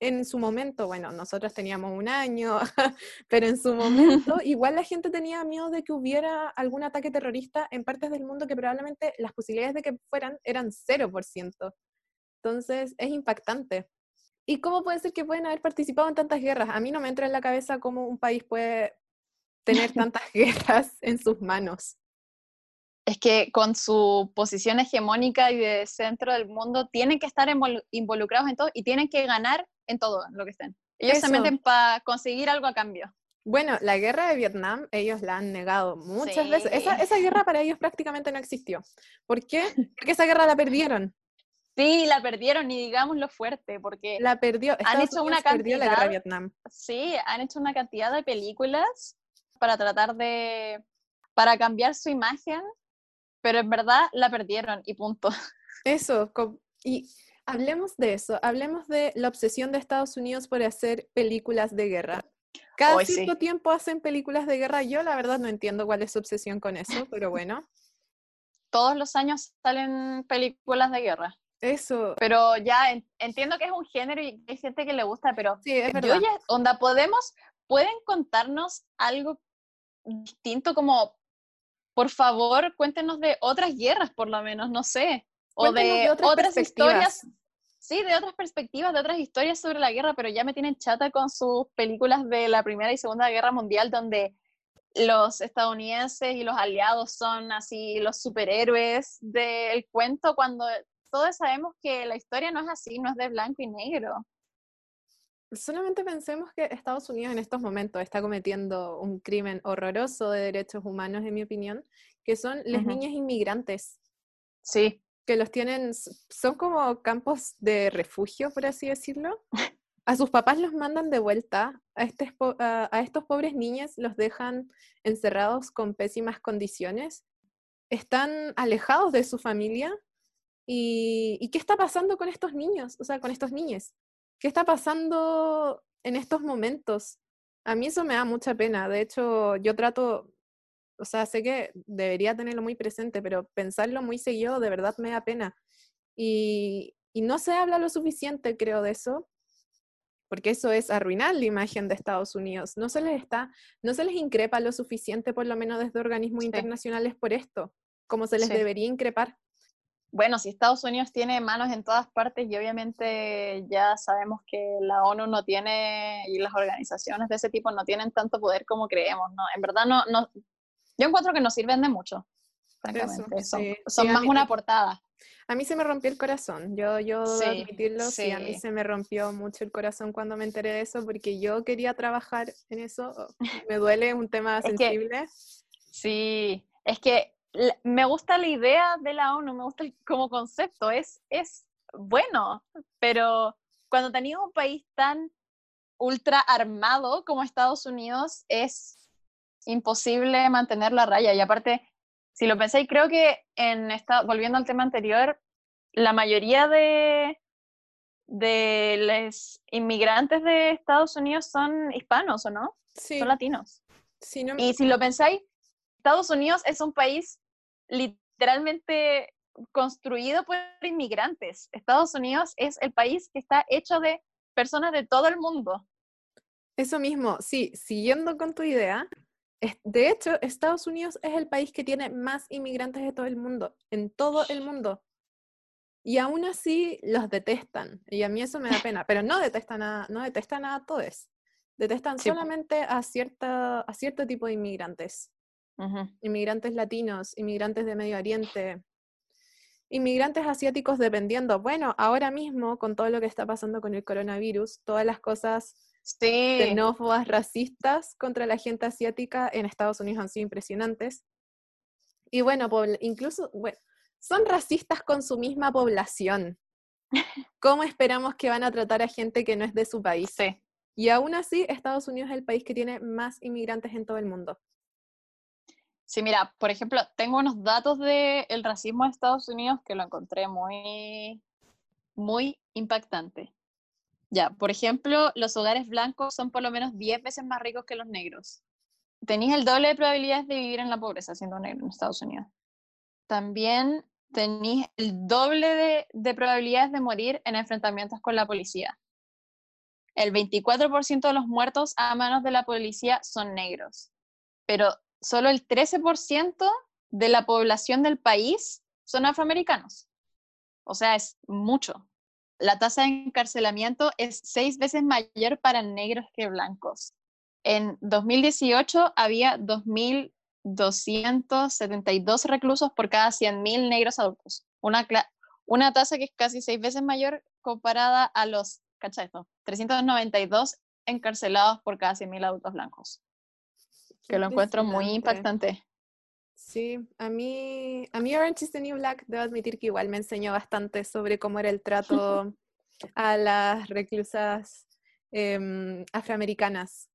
en su momento, bueno, nosotros teníamos un año, pero en su momento igual la gente tenía miedo de que hubiera algún ataque terrorista en partes del mundo que probablemente las posibilidades de que fueran eran 0%. Entonces es impactante. ¿Y cómo puede ser que pueden haber participado en tantas guerras? A mí no me entra en la cabeza cómo un país puede tener tantas guerras en sus manos. Es que con su posición hegemónica y de centro del mundo tienen que estar involucrados en todo y tienen que ganar en todo lo que estén. Ellos se meten para conseguir algo a cambio. Bueno, la guerra de Vietnam, ellos la han negado muchas veces. Esa, esa, guerra para ellos prácticamente no existió. ¿Por qué? Porque esa guerra la perdieron. Sí, la perdieron, y digamos lo fuerte, porque la perdió. han hecho una cantidad. La guerra de Vietnam. Sí, han hecho una cantidad de películas para tratar de, para cambiar su imagen, pero en verdad la perdieron y punto. Eso, y hablemos de eso, hablemos de la obsesión de Estados Unidos por hacer películas de guerra. Cada cierto tiempo hacen películas de guerra. Yo la verdad no entiendo cuál es su obsesión con eso, pero bueno. Todos los años salen películas de guerra. Eso. Pero ya entiendo que es un género y hay gente que le gusta, pero sí, es verdad. Yo ya, onda, podemos, pueden contarnos algo distinto como, por favor, cuéntenos de otras guerras, por lo menos, no sé, o de, otras, historias. Sí, de otras perspectivas, de otras historias sobre la guerra, pero ya me tienen chata con sus películas de la Primera y Segunda Guerra Mundial, donde los estadounidenses y los aliados son así los superhéroes del cuento, cuando todos sabemos que la historia no es así, no es de blanco y negro solamente pensemos que Estados Unidos en estos momentos está cometiendo un crimen horroroso de derechos humanos, en mi opinión, que son las niñas inmigrantes. Sí. Que los tienen, son como campos de refugio, por así decirlo. A sus papás los mandan de vuelta, a, este, a estos pobres niños los dejan encerrados con pésimas condiciones, están alejados de su familia. ¿Y, ¿Y qué está pasando con estos niños? O sea, con estos niños. ¿Qué está pasando en estos momentos? A mí eso me da mucha pena. De hecho, yo trato, o sea, sé que debería tenerlo muy presente, pero pensarlo muy seguido de verdad me da pena. Y, no se habla lo suficiente, creo, de eso, porque eso es arruinar la imagen de Estados Unidos. No se les está, no se les increpa lo suficiente, por lo menos desde organismos internacionales, por esto, como se les debería increpar bueno, si Estados Unidos tiene manos en todas partes y obviamente ya sabemos que la ONU no tiene y las organizaciones de ese tipo no tienen tanto poder como creemos, ¿no? En verdad no, no yo encuentro que nos sirven de mucho, francamente. son, más una portada. A mí se me rompió el corazón, yo, yo debo admitirlo, sí. a mí se me rompió mucho el corazón cuando me enteré de eso, porque yo quería trabajar en eso, me duele, un tema sensible. sí, es que me gusta la idea de la ONU, me gusta como concepto, es, es bueno, pero cuando tenías un país tan ultra armado como Estados Unidos, es imposible mantener la raya. Y aparte, si lo pensáis, creo que en esta, volviendo al tema anterior, la mayoría de, de los inmigrantes de Estados Unidos son hispanos, ¿o no? Sí. Son latinos. Y si lo pensáis, Estados Unidos es un país literalmente construido por inmigrantes. Estados Unidos es el país que está hecho de personas de todo el mundo. Eso mismo, sí, siguiendo con tu idea, de hecho, Estados Unidos es el país que tiene más inmigrantes de todo el mundo, en todo el mundo. Y aún así los detestan. Y a mí eso me da pena, pero no detestan a, no detestan a todos. Detestan solamente a, cierta, a cierto tipo de inmigrantes inmigrantes latinos, inmigrantes de Medio Oriente, inmigrantes asiáticos dependiendo. Bueno, ahora mismo, con todo lo que está pasando con el coronavirus, todas las cosas sí. xenófobas, racistas contra la gente asiática en Estados Unidos han sido impresionantes. Y bueno, incluso, bueno, son racistas con su misma población. ¿Cómo esperamos que van a tratar a gente que no es de su país? Y aún así, Estados Unidos es el país que tiene más inmigrantes en todo el mundo. Sí, mira, por ejemplo, tengo unos datos del el racismo de Estados Unidos que lo encontré muy, muy impactante. Ya, por ejemplo, los hogares blancos son por lo menos 10 veces más ricos que los negros. Tenéis el doble de probabilidades de vivir en la pobreza siendo negro en Estados Unidos. También tenéis el doble de, de probabilidades de morir en enfrentamientos con la policía. el 24% de los muertos a manos de la policía son negros, pero solo el 13% de la población del país son afroamericanos. O sea, es mucho. La tasa de encarcelamiento es seis veces mayor para negros que blancos. En 2018 había 2.272 reclusos por cada 100.000 negros adultos. Una, tasa que es casi seis veces mayor comparada a los, ¿cacha esto? 392 encarcelados por cada 100.000 adultos blancos. Que lo encuentro muy impactante. Sí, a mí, a mí Orange is the New Black, debo admitir que igual me enseñó bastante sobre cómo era el trato a las reclusas em, afroamericanas.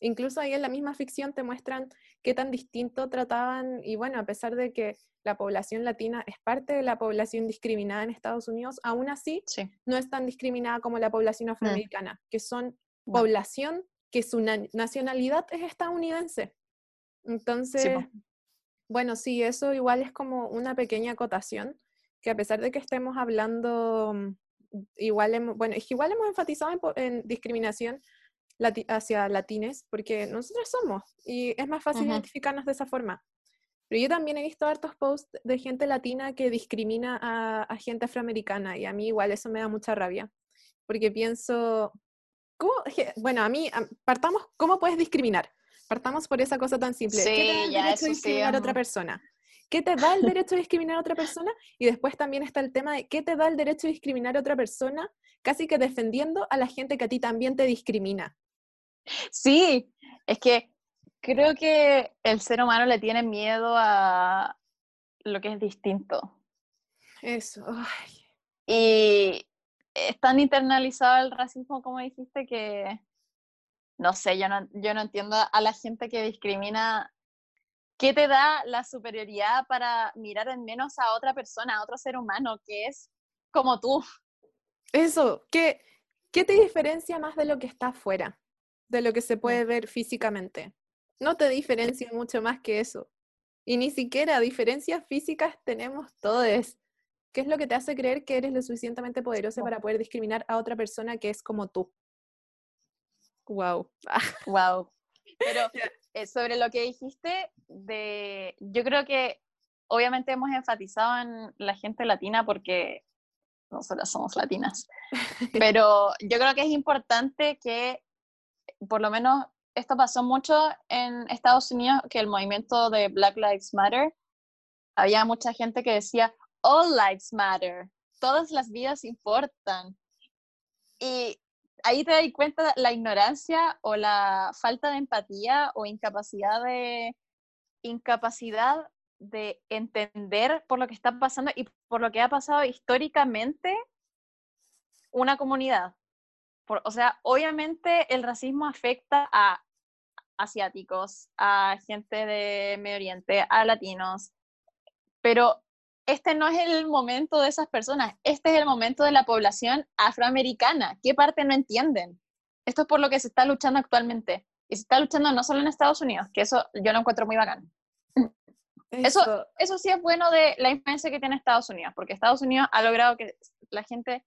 Incluso ahí en la misma ficción te muestran qué tan distinto trataban, y bueno, a pesar de que la población latina es parte de la población discriminada en Estados Unidos, aún así no es tan discriminada como la población mm. afroamericana, que son población que su nacionalidad es estadounidense. Entonces, bueno, sí, eso igual es como una pequeña acotación, que a pesar de que estemos hablando, mm, igual, hemos, bueno, es que igual hemos enfatizado en, discriminación hacia latines, porque nosotros somos, y es más fácil identificarnos de esa forma. Pero yo también he visto hartos posts de gente latina que discrimina a, a, gente afroamericana, y a mí igual eso me da mucha rabia, porque pienso, ¿cómo? Bueno, a mí, partamos, ¿cómo puedes discriminar? Partamos por esa cosa tan simple. ¿Qué te da el derecho a discriminar a otra persona? ¿Qué te da el derecho a discriminar a otra persona? Y después también está el tema de qué te da el derecho a discriminar a otra persona, casi que defendiendo a la gente que a ti también te discrimina. Sí, es que creo que el ser humano le tiene miedo a lo que es distinto. Eso. Y es tan internalizado el racismo, como dijiste, que no sé, yo no, yo no entiendo a la gente que discrimina. ¿Qué te da la superioridad para mirar en menos a otra persona, a otro ser humano que es como tú? Eso, ¿qué, qué te diferencia más de lo que está afuera, de lo que se puede ver físicamente? No te diferencia mucho más que eso. Y ni siquiera diferencias físicas tenemos todos. ¿Qué es lo que te hace creer que eres lo suficientemente poderoso para poder discriminar a otra persona que es como tú? Wow. wow. Pero eh, sobre lo que dijiste, de, yo creo que obviamente hemos enfatizado en la gente latina porque nosotras somos latinas. Pero yo creo que es importante que, por lo menos, esto pasó mucho en Estados Unidos, que el movimiento de Black Lives Matter, había mucha gente que decía, All Lives Matter, todas las vidas importan. Y ahí te das cuenta la ignorancia o la falta de empatía o incapacidad de incapacidad de entender por lo que está pasando y por lo que ha pasado históricamente una comunidad. o sea, obviamente el racismo afecta a asiáticos, a gente de Medio Oriente, a latinos, pero este no es el momento de esas personas, este es el momento de la población afroamericana. ¿Qué parte no entienden? Esto es por lo que se está luchando actualmente. Y se está luchando no solo en Estados Unidos, que eso yo lo encuentro muy bacán. Eso, eso sí es bueno de la influencia que tiene Estados Unidos, porque Estados Unidos ha logrado que la gente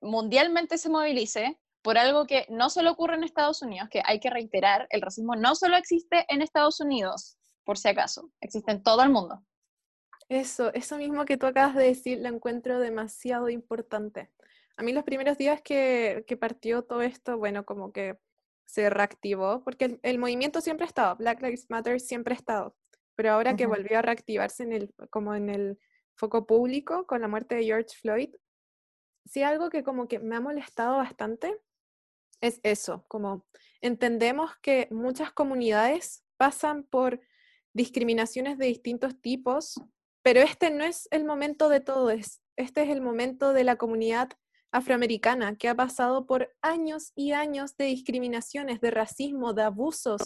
mundialmente se movilice por algo que no solo ocurre en Estados Unidos, que hay que reiterar, el racismo no solo existe en Estados Unidos, por si acaso, existe en todo el mundo. Eso, eso mismo que tú acabas de decir, lo encuentro demasiado importante. A mí los primeros días que, partió todo esto, bueno, como que se reactivó, porque el, movimiento siempre ha estado, Black Lives Matter siempre ha estado, pero ahora que volvió a reactivarse en el, como en el foco público con la muerte de George Floyd, sí algo que como que me ha molestado bastante es eso, como entendemos que muchas comunidades pasan por discriminaciones de distintos tipos pero este no es el momento de todos, este es el momento de la comunidad afroamericana que ha pasado por años y años de discriminaciones, de racismo, de abusos.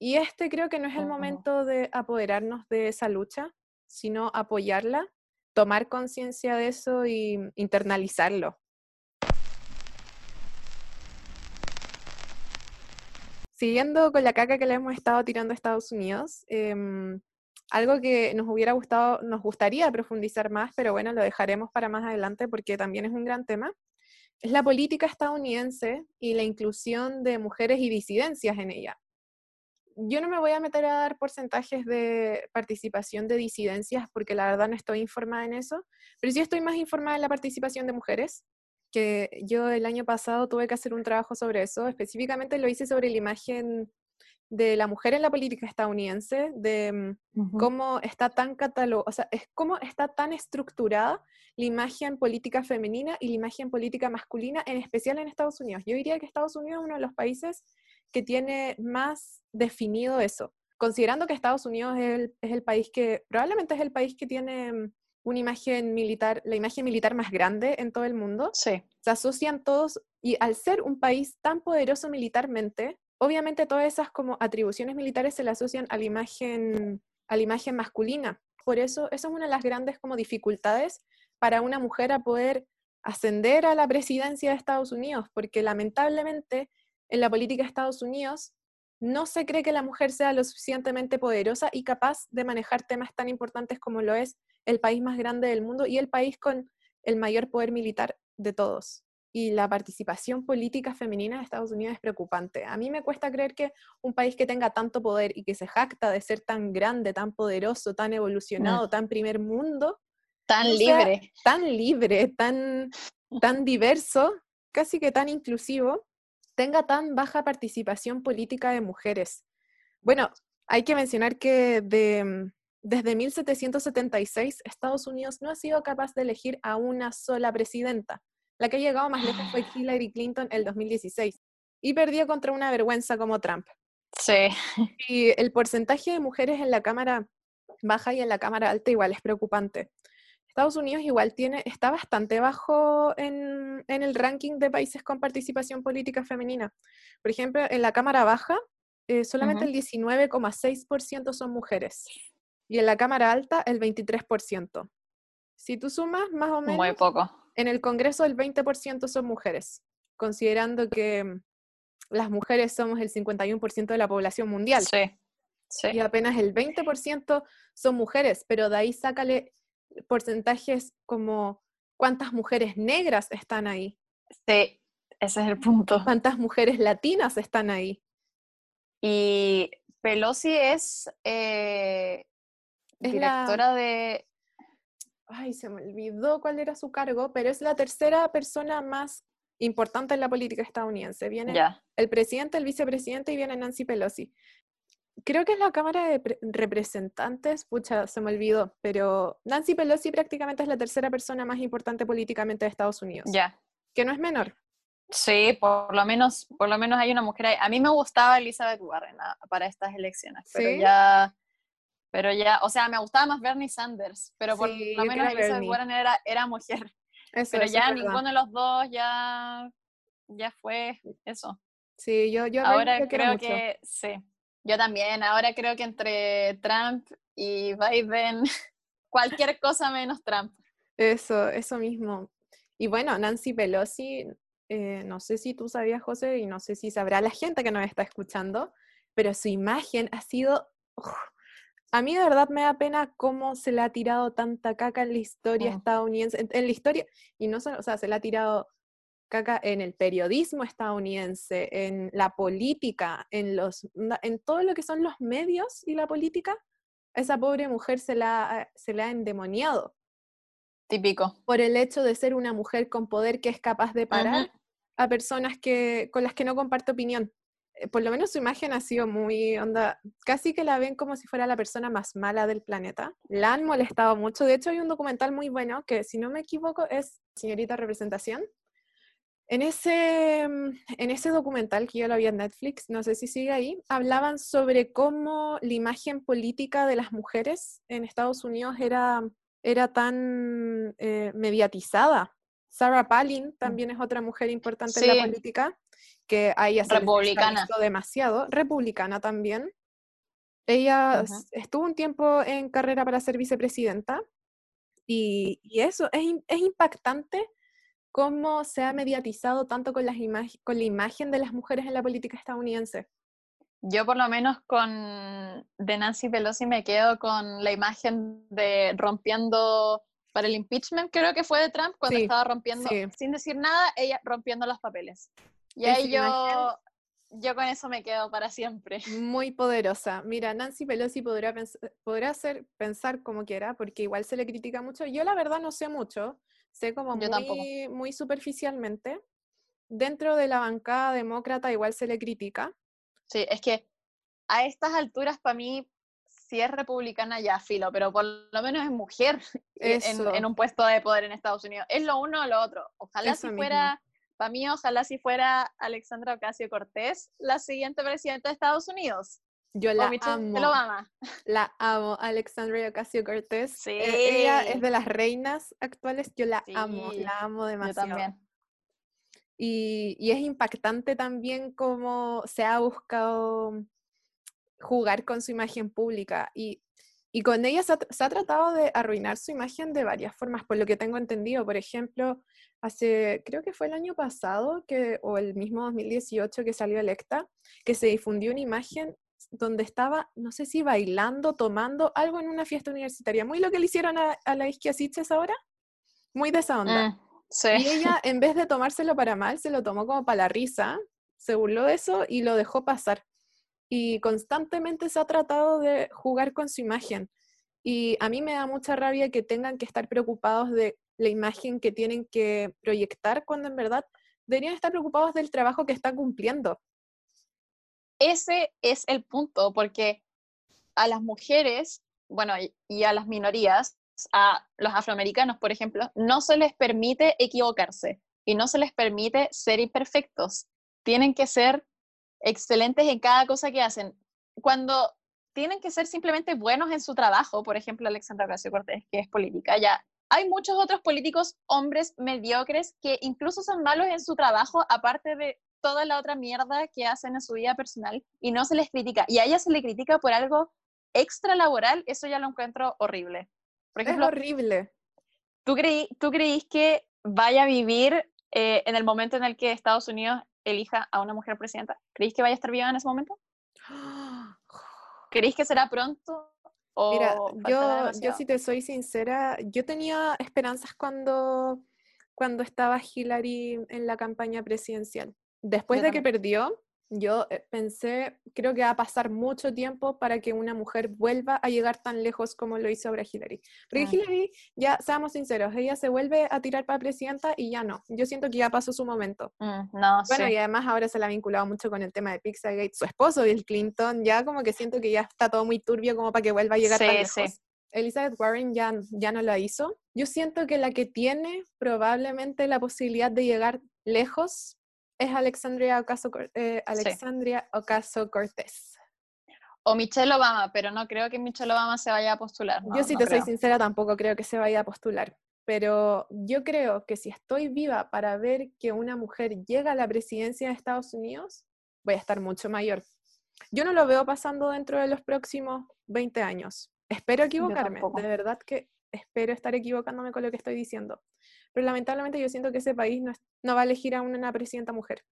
Y este creo que no es el momento de apoderarnos de esa lucha, sino apoyarla, tomar conciencia de eso y internalizarlo. Siguiendo con la caca que le hemos estado tirando a Estados Unidos, em, algo que nos hubiera gustado, nos gustaría profundizar más, pero bueno, lo dejaremos para más adelante porque también es un gran tema. es la política estadounidense y la inclusión de mujeres y disidencias en ella. Yo no me voy a meter a dar porcentajes de participación de disidencias porque la verdad no estoy informada en eso, pero sí estoy más informada en la participación de mujeres, que yo el año pasado tuve que hacer un trabajo sobre eso, específicamente lo hice sobre la imagen de la mujer en la política estadounidense, de mm, cómo está tan catalog o sea, es cómo está tan estructurada la imagen política femenina y la imagen política masculina, en especial en Estados Unidos. Yo diría que Estados Unidos es uno de los países que tiene más definido eso, considerando que Estados Unidos es el, es el país que, probablemente es el país que tiene mm, una imagen militar, la imagen militar más grande en todo el mundo. Sí. Se asocian todos, y al ser un país tan poderoso militarmente, obviamente todas esas como atribuciones militares se le asocian a la imagen, a la imagen masculina. Por eso, eso es una de las grandes como dificultades para una mujer a poder ascender a la presidencia de Estados Unidos, porque lamentablemente en la política de Estados Unidos no se cree que la mujer sea lo suficientemente poderosa y capaz de manejar temas tan importantes como lo es el país más grande del mundo y el país con el mayor poder militar de todos y la participación política femenina de Estados Unidos es preocupante. A mí me cuesta creer que un país que tenga tanto poder y que se jacta de ser tan grande, tan poderoso, tan evolucionado, mm. tan primer mundo, tan libre, tan libre, tan, tan diverso, casi que tan inclusivo, tenga tan baja participación política de mujeres. Bueno, hay que mencionar que de, desde 1776 Estados Unidos no ha sido capaz de elegir a una sola presidenta. La que ha llegado más lejos fue Hillary Clinton el 2016 y perdió contra una vergüenza como Trump. Sí. Y el porcentaje de mujeres en la Cámara baja y en la Cámara alta igual es preocupante. Estados Unidos igual tiene, está bastante bajo en, el ranking de países con participación política femenina. Por ejemplo, en la Cámara Baja, eh, solamente el 19,6% son mujeres. Y en la Cámara Alta, el 23%. Si tú sumas, más o menos. Muy poco. En el Congreso el 20% son mujeres, considerando que mm, las mujeres somos el 51% de la población mundial. Sí, sí. Y apenas el 20% son mujeres, pero de ahí sácale porcentajes como cuántas mujeres negras están ahí. Sí, ese es el punto. ¿Cuántas mujeres latinas están ahí? Y Pelosi es, eh, directora de ay, se me olvidó cuál era su cargo, pero es la tercera persona más importante en la política estadounidense. Viene el presidente, el vicepresidente y viene Nancy Pelosi. Creo que es la Cámara de Representantes, pucha, se me olvidó, pero Nancy Pelosi prácticamente es la tercera persona más importante políticamente de Estados Unidos. Ya. Que no es menor. Sí, por lo menos, por lo menos hay una mujer ahí. A mí me gustaba Elizabeth Warren ah, para estas elecciones, pero ya pero ya, o sea, me gustaba más Bernie Sanders, pero por lo menos Elizabeth Warren era, era mujer. pero ya ninguno de los dos ya, ya fue eso. Sí, yo, yo ahora creo que, sí, yo también, ahora creo que entre Trump y Biden, cualquier cosa menos Trump. Eso, eso mismo. Y bueno, Nancy Pelosi, eh, no sé si tú sabías, José, y no sé si sabrá la gente que nos está escuchando, pero su imagen ha sido a mí de verdad me da pena cómo se le ha tirado tanta caca en la historia estadounidense, en, la historia, y no solo, o sea, se le ha tirado caca en el periodismo estadounidense, en la política, en, los, en todo lo que son los medios y la política, esa pobre mujer se la, se la ha endemoniado. Típico. Por el hecho de ser una mujer con poder que es capaz de parar a personas que, con las que no comparte opinión. Eh, por lo menos su imagen ha sido muy onda, casi que la ven como si fuera la persona más mala del planeta. La han molestado mucho. De hecho, hay un documental muy bueno que, si no me equivoco, es Señorita Representación. En ese, mm, en ese documental que yo lo vi en Netflix, no sé si sigue ahí, hablaban sobre cómo la imagen política de las mujeres en Estados Unidos era, era tan eh, mediatizada. Sarah Palin mm. también es otra mujer importante en la política que a ella se republicana. demasiado, republicana también. Ella estuvo un tiempo en carrera para ser vicepresidenta y, eso es, es, impactante cómo se ha mediatizado tanto con, las con la imagen de las mujeres en la política estadounidense. Yo por lo menos con de Nancy Pelosi me quedo con la imagen de rompiendo para el impeachment, creo que fue de Trump, cuando estaba rompiendo, sin decir nada, ella rompiendo los papeles. Y ahí yo, yo con eso me quedo para siempre. Muy poderosa. Mira, Nancy Pelosi podrá, podrá hacer, pensar como quiera, porque igual se le critica mucho. Yo la verdad no sé mucho, sé como muy, muy superficialmente. Dentro de la bancada demócrata igual se le critica. Sí, es que a estas alturas para mí si es republicana ya filo, pero por lo menos es mujer en, un puesto de poder en Estados Unidos. Es lo uno o lo otro. Ojalá si fuera, para mí, ojalá si fuera Alexandra Ocasio Cortés la siguiente presidenta de Estados Unidos. Yo la amo. La amo, Alexandra Ocasio Cortés. Sí. E, ella es de las reinas actuales. Yo la amo, la amo demasiado. Yo también. Y, y es impactante también cómo se ha buscado jugar con su imagen pública y, y con ella se ha, tratado de arruinar su imagen de varias formas, por lo que tengo entendido. Por ejemplo, hace, creo que fue el año pasado, que, o el mismo 2018 que salió electa, que se difundió una imagen donde estaba, no sé si bailando, tomando algo en una fiesta universitaria, muy lo que le hicieron a, la Isquia ahora, muy de esa onda. Mm, y ella, en vez de tomárselo para mal, se lo tomó como para la risa, se burló de eso y lo dejó pasar y constantemente se ha tratado de jugar con su imagen. Y a mí me da mucha rabia que tengan que estar preocupados de la imagen que tienen que proyectar cuando en verdad deberían estar preocupados del trabajo que están cumpliendo. Ese es el punto, porque a las mujeres, bueno, y a las minorías, a los afroamericanos, por ejemplo, no se les permite equivocarse y no se les permite ser imperfectos. Tienen que ser excelentes en cada cosa que hacen. Cuando tienen que ser simplemente buenos en su trabajo, por ejemplo, Alexandra Ocasio Cortés, que es política, ya hay muchos otros políticos, hombres mediocres, que incluso son malos en su trabajo, aparte de toda la otra mierda que hacen en su vida personal, y no se les critica. Y a ella se le critica por algo extra laboral, eso ya lo encuentro horrible. Por ejemplo, es horrible. ¿tú, creí, ¿Tú creís que vaya a vivir eh, en el momento en el que Estados Unidos elija a una mujer presidenta, ¿creéis que vaya a estar viva en ese momento? ¿Creéis que será pronto? Mira, yo, yo si te soy sincera, yo tenía esperanzas cuando, cuando estaba Hillary en la campaña presidencial. Después de que perdió, yo eh, pensé, creo que va a pasar mucho tiempo para que una mujer vuelva a llegar tan lejos como lo hizo ahora Hillary. Porque Hillary, ya seamos sinceros, ella se vuelve a tirar para presidenta y ya no. Yo siento que ya pasó su momento. Mm, no, bueno, y además ahora se la ha vinculado mucho con el tema de Pizzagate. Su esposo, Bill Clinton, ya como que siento que ya está todo muy turbio como para que vuelva a llegar tan lejos. Elizabeth Warren ya, ya no la hizo. Yo siento que la que tiene probablemente la posibilidad de llegar lejos es Alexandria Ocasio, eh, Alexandria Ocasio Cortés. O Michelle Obama, pero no creo que Michelle Obama se vaya a postular. yo si te soy sincera tampoco creo que se vaya a postular. Pero yo creo que si estoy viva para ver que una mujer llega a la presidencia de Estados Unidos, voy a estar mucho mayor. Yo no lo veo pasando dentro de los próximos 20 años. Espero equivocarme, de verdad que espero estar equivocándome con lo que estoy diciendo pero lamentablemente yo siento que ese país no, va a elegir a una presidenta mujer.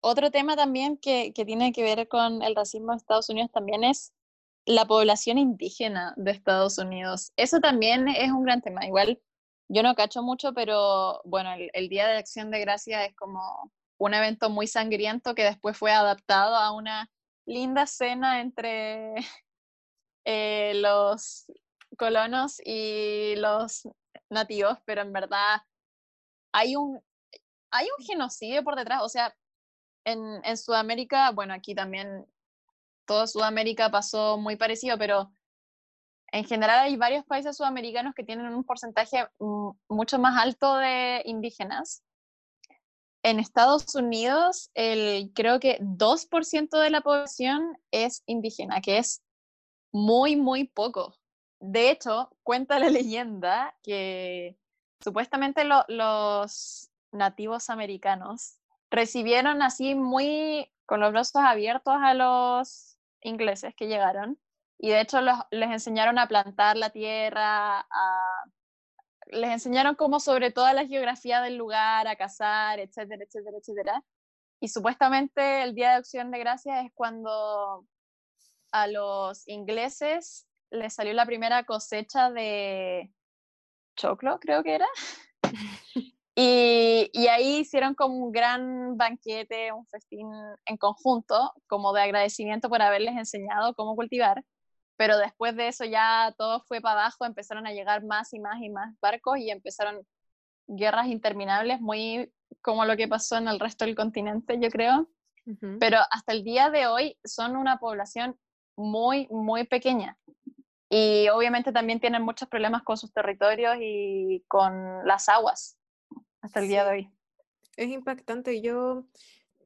Otro tema también que, tiene que ver con el racismo de Estados Unidos también es la población indígena de Estados Unidos. Eso también es un gran tema. Igual yo no cacho mucho, pero bueno, el, el Día de Acción de Gracia es como un evento muy sangriento que después fue adaptado a una linda cena entre eh, los colonos y los nativos, pero en verdad hay un, hay un genocidio por detrás. O sea, en, en Sudamérica, bueno, aquí también todo Sudamérica pasó muy parecido, pero en general hay varios países sudamericanos que tienen un porcentaje mucho más alto de indígenas. En Estados Unidos, el, creo que 2% de la población es indígena, que es muy, muy poco. De hecho, cuenta la leyenda que supuestamente los nativos americanos recibieron así muy con los brazos abiertos a los ingleses que llegaron y de hecho les enseñaron a plantar la tierra, les enseñaron como sobre toda la geografía del lugar, a cazar, etcétera, etcétera, etcétera. Y supuestamente el Día de Acción de Gracias es cuando a los ingleses les salió la primera cosecha de choclo, creo que era. y, y, ahí hicieron como un gran banquete, un festín en conjunto, como de agradecimiento por haberles enseñado cómo cultivar. Pero después de eso ya todo fue para abajo, empezaron a llegar más y más y más barcos y empezaron guerras interminables, muy como lo que pasó en el resto del continente, yo creo. Pero hasta el día de hoy son una población muy, muy pequeña. Y obviamente también tienen muchos problemas con sus territorios y con las aguas hasta el día de hoy. Es impactante. Yo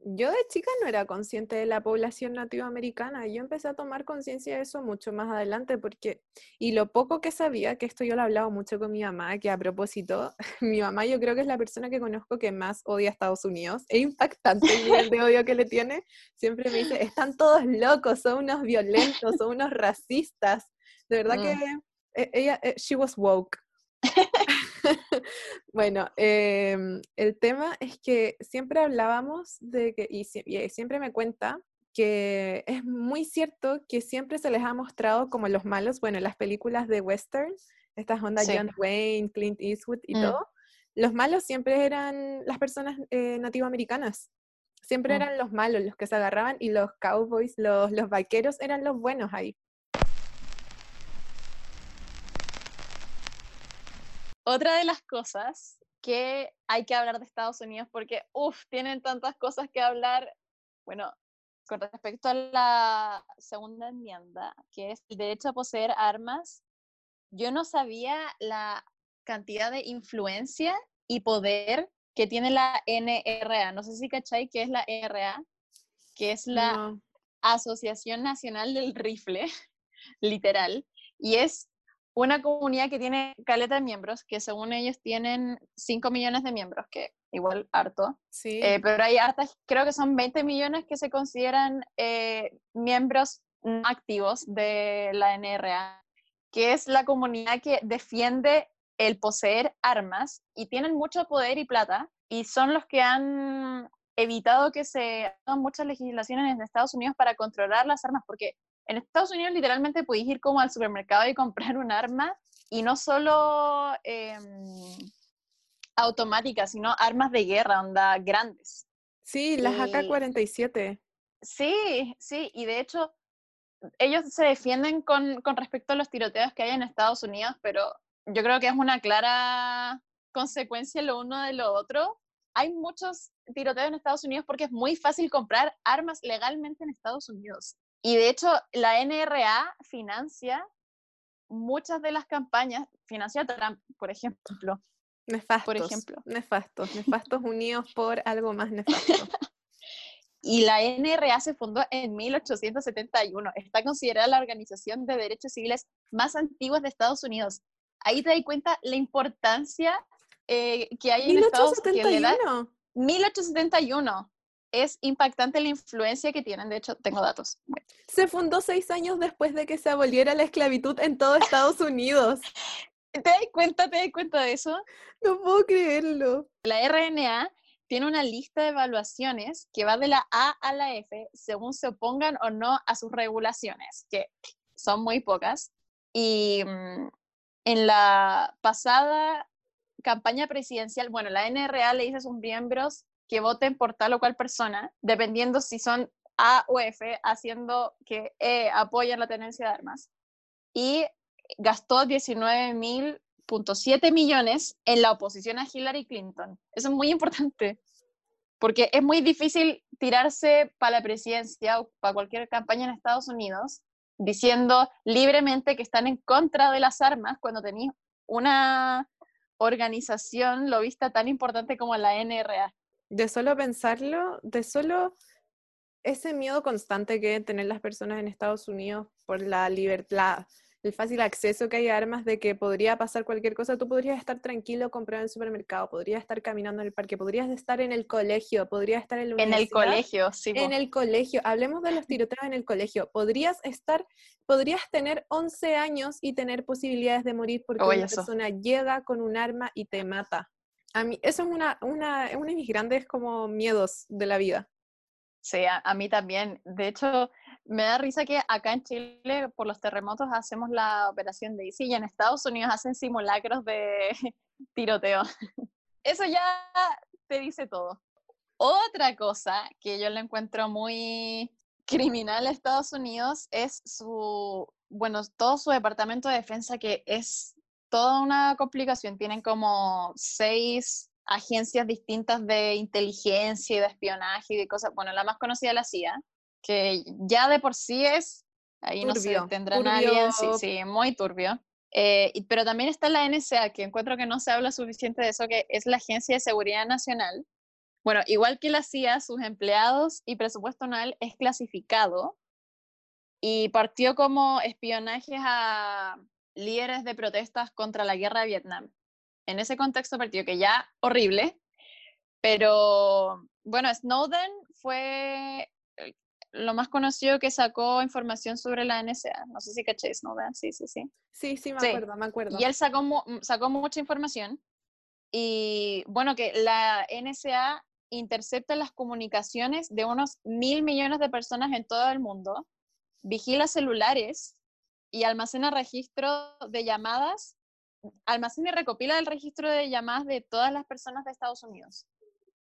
yo de chica no era consciente de la población nativa americana. Yo empecé a tomar conciencia de eso mucho más adelante porque, y lo poco que sabía, que esto yo lo he hablado mucho con mi mamá, que a propósito, mi mamá yo creo que es la persona que conozco que más odia a Estados Unidos. Es impactante el nivel de odio que le tiene. Siempre me dice, están todos locos, son unos violentos, son unos racistas. De verdad que mm. e, ella, eh, she was woke. bueno, em, el tema es que siempre hablábamos de que, y, siempre me cuenta que es muy cierto que siempre se les ha mostrado como los malos, bueno, las películas de western, estas ondas John Wayne, Clint Eastwood y mm. todo, los malos siempre eran las personas eh, nativoamericanas. Siempre mm. eran los malos los que se agarraban y los cowboys, los, los vaqueros eran los buenos ahí. Otra de las cosas que hay que hablar de Estados Unidos porque, uff, tienen tantas cosas que hablar. Bueno, con respecto a la segunda enmienda, que es el derecho a poseer armas, yo no sabía la cantidad de influencia y poder que tiene la NRA. No sé si cachai qué es la NRA, que es la Asociación Nacional del Rifle, literal, y es una comunidad que tiene caleta de miembros, que según ellos tienen 5 millones de miembros, que igual harto. Sí. Eh, pero hay hartas, creo que son 20 millones que se consideran eh, miembros activos de la NRA, que es la comunidad que defiende el poseer armas y tienen mucho poder y plata y son los que han evitado que se hagan muchas legislaciones en Estados Unidos para controlar las armas, porque en Estados Unidos literalmente podéis ir como al supermercado y comprar un arma y no solo eh, automáticas, sino armas de guerra, onda grandes. Sí, las AK-47. Sí, sí, y de hecho ellos se defienden con, con respecto a los tiroteos que hay en Estados Unidos, pero yo creo que es una clara consecuencia lo uno de lo otro. Hay muchos tiroteos en Estados Unidos porque es muy fácil comprar armas legalmente en Estados Unidos. Y de hecho, la NRA financia muchas de las campañas, financia Trump, por ejemplo. Nefastos. Por ejemplo. Nefastos, nefastos unidos por algo más nefasto. y la NRA se fundó en 1871. Está considerada la organización de derechos civiles más antigua de Estados Unidos. Ahí te das cuenta la importancia eh, que hay en Estados Unidos. 1871 es impactante la influencia que tienen. De hecho, tengo datos. Se fundó seis años después de que se aboliera la esclavitud en todo Estados Unidos. ¿Te das cuenta? ¿Te das cuenta de eso? No puedo creerlo. La RNA tiene una lista de evaluaciones que va de la A a la F según se opongan o no a sus regulaciones, que son muy pocas. Y mm, en la pasada campaña presidencial, bueno, la NRA le dice a sus miembros que voten por tal o cual persona, dependiendo si son A o F, haciendo que E la tenencia de armas. Y gastó 19.7 millones en la oposición a Hillary Clinton. Eso es muy importante, porque es muy difícil tirarse para la presidencia o para cualquier campaña en Estados Unidos diciendo libremente que están en contra de las armas cuando tenéis una organización lo vista tan importante como la NRA de solo pensarlo, de solo ese miedo constante que tener las personas en Estados Unidos por la libertad, el fácil acceso que hay a armas, de que podría pasar cualquier cosa, tú podrías estar tranquilo comprando en el supermercado, podrías estar caminando en el parque, podrías estar en el colegio, podrías estar en la En el colegio, sí. En el colegio, hablemos de los tiroteos en el colegio, podrías estar, podrías tener 11 años y tener posibilidades de morir porque una persona llega con un arma y te mata. A mí, eso es una, una, uno de mis grandes como miedos de la vida. Sí, a, mí también. De hecho, Me da risa que acá en Chile, por los terremotos, hacemos la operación de ICI y en Estados Unidos hacen simulacros de tiroteo. Eso ya te dice todo. Otra cosa que yo le encuentro muy criminal a Estados Unidos es su, bueno, todo su departamento de defensa que es toda una complicación. Tienen como seis agencias distintas de inteligencia y de espionaje y de cosas. Bueno, la más conocida es la CIA, que ya de por sí es, ahí no sé, tendrá nadie, sí, sí, muy turbio. Eh, pero también está la NSA, que encuentro que no se habla suficiente de eso, que es la Agencia de Seguridad Nacional. Bueno, igual que la CIA, sus empleados y presupuesto anual es clasificado y partió como espionaje a líderes de protestas contra la guerra de Vietnam. En ese contexto partió que ya horrible, pero bueno, Snowden fue lo más conocido que sacó información sobre la NSA. No sé si caché Snowden, sí, sí, sí. Sí, sí, me acuerdo, me acuerdo. Y él sacó, mm, sacó mucha información. Y bueno, que la NSA intercepta las comunicaciones de unos mil millones de personas en todo el mundo, vigila celulares y almacena registro de llamadas, almacena y recopila el registro de llamadas de todas las personas de Estados Unidos.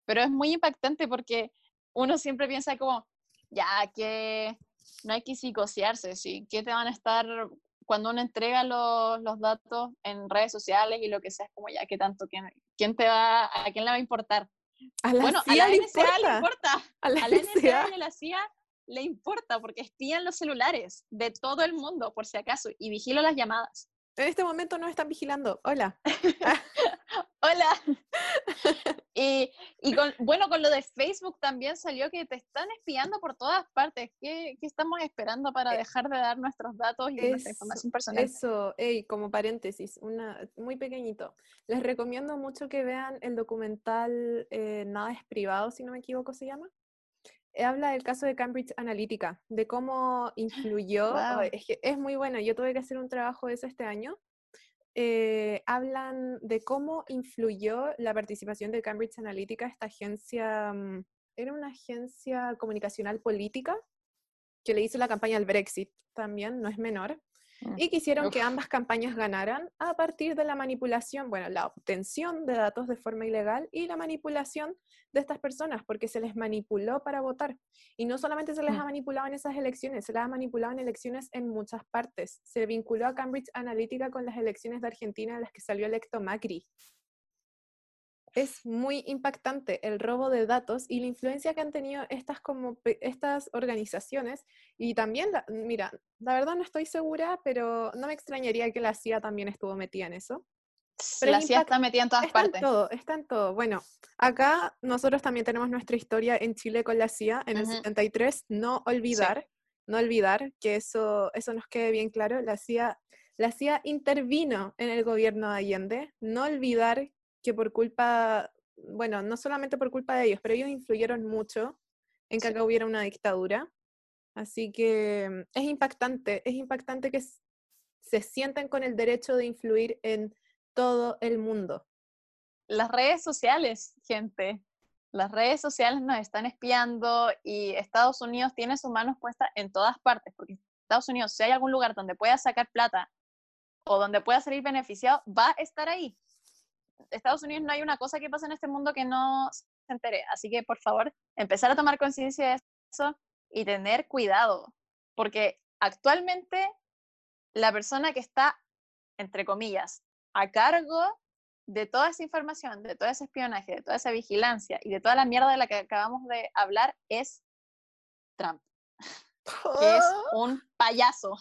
Pero es muy impactante porque uno siempre piensa como, ya que no hay que psicosearse, ¿sí? ¿Qué te van a estar cuando uno entrega los, los, datos en redes sociales y lo que sea, es como ya, ¿qué tanto? ¿Quién, quién te va, a quién le va a importar? A la bueno, CIA a la NSA le importa. importa. A la A la NSA NSA. y a la CIA le importa porque espían los celulares de todo el mundo, por si acaso, y vigila las llamadas. En este momento nos están vigilando. Hola. Hola. y y con, bueno, con lo de Facebook también salió que te están espiando por todas partes. ¿Qué, qué estamos esperando para Eh, dejar de dar nuestros datos y nuestra Es- información personal? Eso, ey, como paréntesis, una, muy pequeñito. Les recomiendo mucho que vean el documental eh, Nada es privado, si no me equivoco se llama. Habla del caso de Cambridge Analytica, de cómo influyó, es que es muy bueno, yo tuve que hacer un trabajo de eso este año. Eh, hablan de cómo influyó la participación de Cambridge Analytica, esta agencia, mm, era una agencia comunicacional política que le hizo la campaña al Brexit también, no es menor. Y quisieron que ambas campañas ganaran a partir de la manipulación, bueno, la obtención de datos de forma ilegal y la manipulación de estas personas, porque se les manipuló para votar. Y no solamente se les Mm. ha manipulado en esas elecciones, se les ha manipulado en elecciones en muchas partes. Se vinculó a Cambridge Analytica con las elecciones de Argentina en las que salió electo Macri. Es muy impactante el robo de datos y la influencia que han tenido estas, como, estas organizaciones. Y también, la- mira, la verdad no estoy segura, pero no me extrañaría que la CIA también estuvo metida en eso. pero la CIA está metida en todas Está en partes. todo, está en todo. Bueno, acá nosotros también tenemos nuestra historia en Chile con la CIA en el Ujú. 73. No olvidar, no olvidar que eso, eso nos quede bien claro. La CIA, la CIA intervino en el gobierno de Allende. No olvidar que por culpa, bueno, no solamente por culpa de ellos, pero ellos influyeron mucho en que Sí. acá hubiera una dictadura. Así que mm, es impactante, es impactante que se sientan con el derecho de influir en todo el mundo. Las redes sociales, gente. Las redes sociales nos están espiando y Estados Unidos tiene sus manos puestas en todas partes, porque Estados Unidos, si hay algún lugar donde pueda sacar plata o donde pueda salir beneficiado, va a estar ahí. Estados Unidos no hay una cosa que pasa en este mundo que no se entere. Así que, por favor, empezar a tomar conciencia de eso y tener cuidado, porque actualmente la persona que está, entre comillas, a cargo de toda esa información, de todo ese espionaje, de toda esa vigilancia y de toda la mierda de la que acabamos de hablar es Trump, que es un payaso.